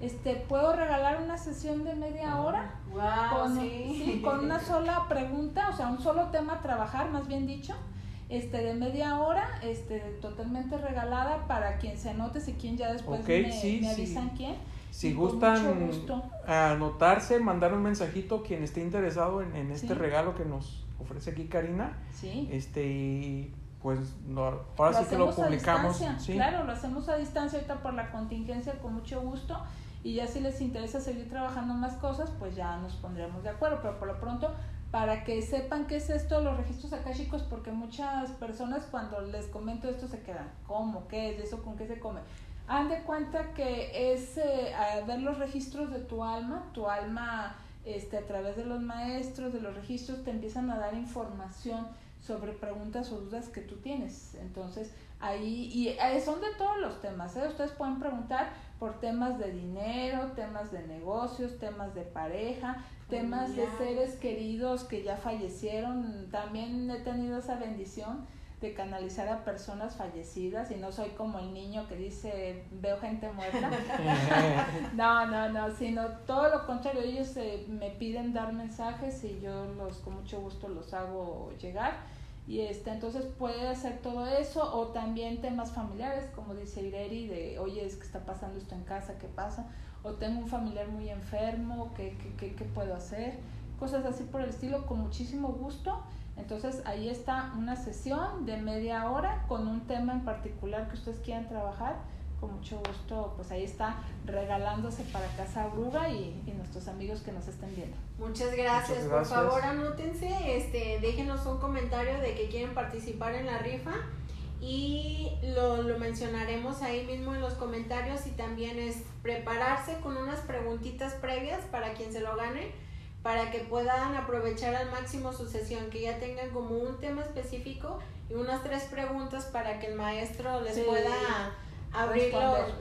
este, puedo regalar una sesión de media hora Wow, con, sí. sí, con una sola pregunta, o sea, un solo tema a trabajar, más bien dicho, este, de media hora, este, totalmente regalada para quien se anote, si quien ya después me, sí, me sí. avisan quién. Si Y gustan anotarse, mandar un mensajito quien esté interesado en, en este Sí. regalo que nos ofrece aquí Karina. Sí. Este, y pues no, ahora sí que lo a publicamos. distancia, ¿sí? Claro, lo hacemos a distancia ahorita por la contingencia con mucho gusto y ya si les interesa seguir trabajando más cosas, pues ya nos pondremos de acuerdo, pero por lo pronto para que sepan qué es esto, los registros akáshicos, porque muchas personas cuando les comento esto se quedan, ¿cómo? ¿Qué es eso? ¿Con qué se come? Han de cuenta que es eh, ver los registros de tu alma, tu alma este, a través de los maestros, de los registros, te empiezan a dar información sobre preguntas o dudas que tú tienes. Entonces, ahí, y eh, son de todos los temas, ¿eh? Ustedes pueden preguntar por temas de dinero, temas de negocios, temas de pareja, temas de seres queridos que ya fallecieron. También he tenido esa bendición de canalizar a personas fallecidas y no soy como el niño que dice veo gente muerta. *laughs* No, no, no, sino todo lo contrario, ellos eh, me piden dar mensajes y yo los con mucho gusto los hago llegar. Y este, entonces puede hacer todo eso o también temas familiares, como dice Ireri, de oye, es que está pasando esto en casa, ¿qué pasa? O tengo un familiar muy enfermo, ¿qué, qué, qué, qué puedo hacer? Cosas así por el estilo, con muchísimo gusto. Entonces ahí está una sesión de media hora con un tema en particular que ustedes quieran trabajar con mucho gusto, pues ahí está regalándose para Casa Bruga y, y nuestros amigos que nos estén viendo. Muchas gracias. Muchas Por favor, anótense, este, déjenos un comentario de que quieren participar en la rifa y lo, lo mencionaremos ahí mismo en los comentarios y también es prepararse con unas preguntitas previas para quien se lo gane para que puedan aprovechar al máximo su sesión, que ya tengan como un tema específico y unas tres preguntas para que el maestro les Sí. pueda abrir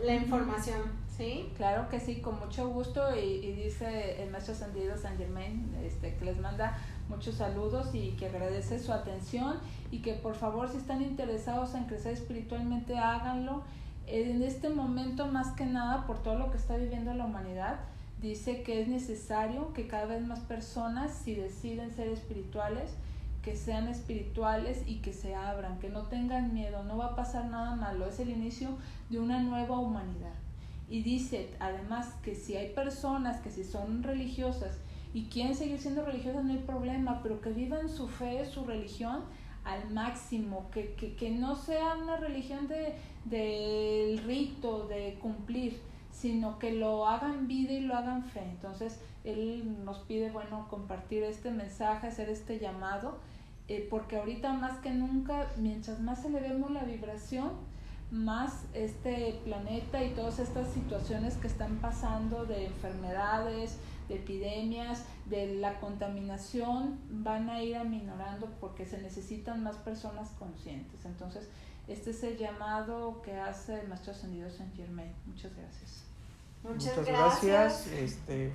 la información, ¿sí? Claro que sí, con mucho gusto y, y dice el maestro ascendido San Germain este, que les manda muchos saludos y que agradece su atención y que por favor si están interesados en crecer espiritualmente háganlo. En este momento más que nada por todo lo que está viviendo la humanidad, dice que es necesario que cada vez más personas si deciden ser espirituales, que sean espirituales y que se abran, que no tengan miedo, no va a pasar nada malo, es el inicio de una nueva humanidad. Y dice además que si hay personas que si son religiosas y quieren seguir siendo religiosas, no hay problema, pero que vivan su fe, su religión al máximo, que, que, que no sea una religión de, del rito, de cumplir, sino que lo hagan vida y lo hagan fe. Entonces, él nos pide, bueno, compartir este mensaje, hacer este llamado, eh, porque ahorita más que nunca, mientras más elevemos la vibración, más este planeta y todas estas situaciones que están pasando de enfermedades, de epidemias, de la contaminación, van a ir aminorando porque se necesitan más personas conscientes. Entonces, este es el llamado que hace el Maestro Ascendido Saint Germain. Muchas gracias. Muchas, gracias. Este...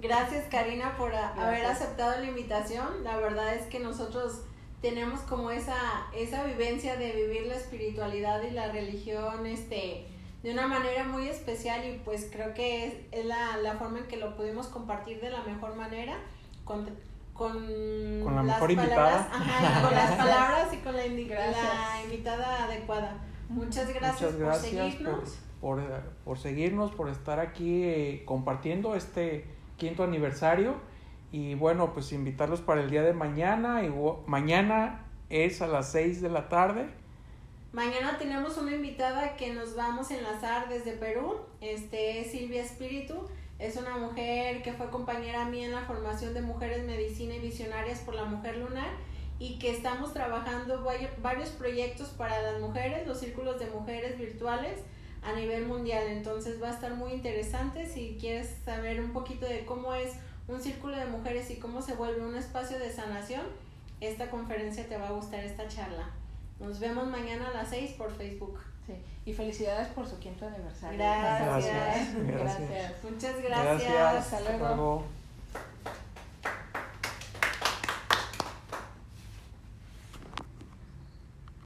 Gracias Karina por haber aceptado la invitación. La verdad es que nosotros tenemos como esa, esa vivencia de vivir la espiritualidad y la religión este, de una manera muy especial y pues creo que es, la, la, forma en que lo pudimos compartir de la mejor manera con, con, con las palabras, ajá, con las *laughs* palabras y con la, la invitada adecuada. Muchas gracias, Muchas gracias por seguirnos. Por, por, por seguirnos, por estar aquí eh, compartiendo este quinto aniversario y bueno, pues invitarlos para el día de mañana. Y mañana es a las 6 de la tarde. Mañana tenemos una invitada que nos vamos a enlazar desde Perú. Este es Silvia Espíritu. Es una mujer que fue compañera mía en la formación de Mujeres Medicina y Visionarias por la Mujer Lunar y que estamos trabajando varios proyectos para las mujeres, los círculos de mujeres virtuales a nivel mundial. Entonces va a estar muy interesante si quieres saber un poquito de cómo es un círculo de mujeres y cómo se vuelve un espacio de sanación, esta conferencia te va a gustar, esta charla. Nos vemos mañana a las 6 por Facebook. Sí. Y felicidades por su quinto aniversario. Gracias. Gracias. gracias. Muchas gracias. gracias. Hasta luego.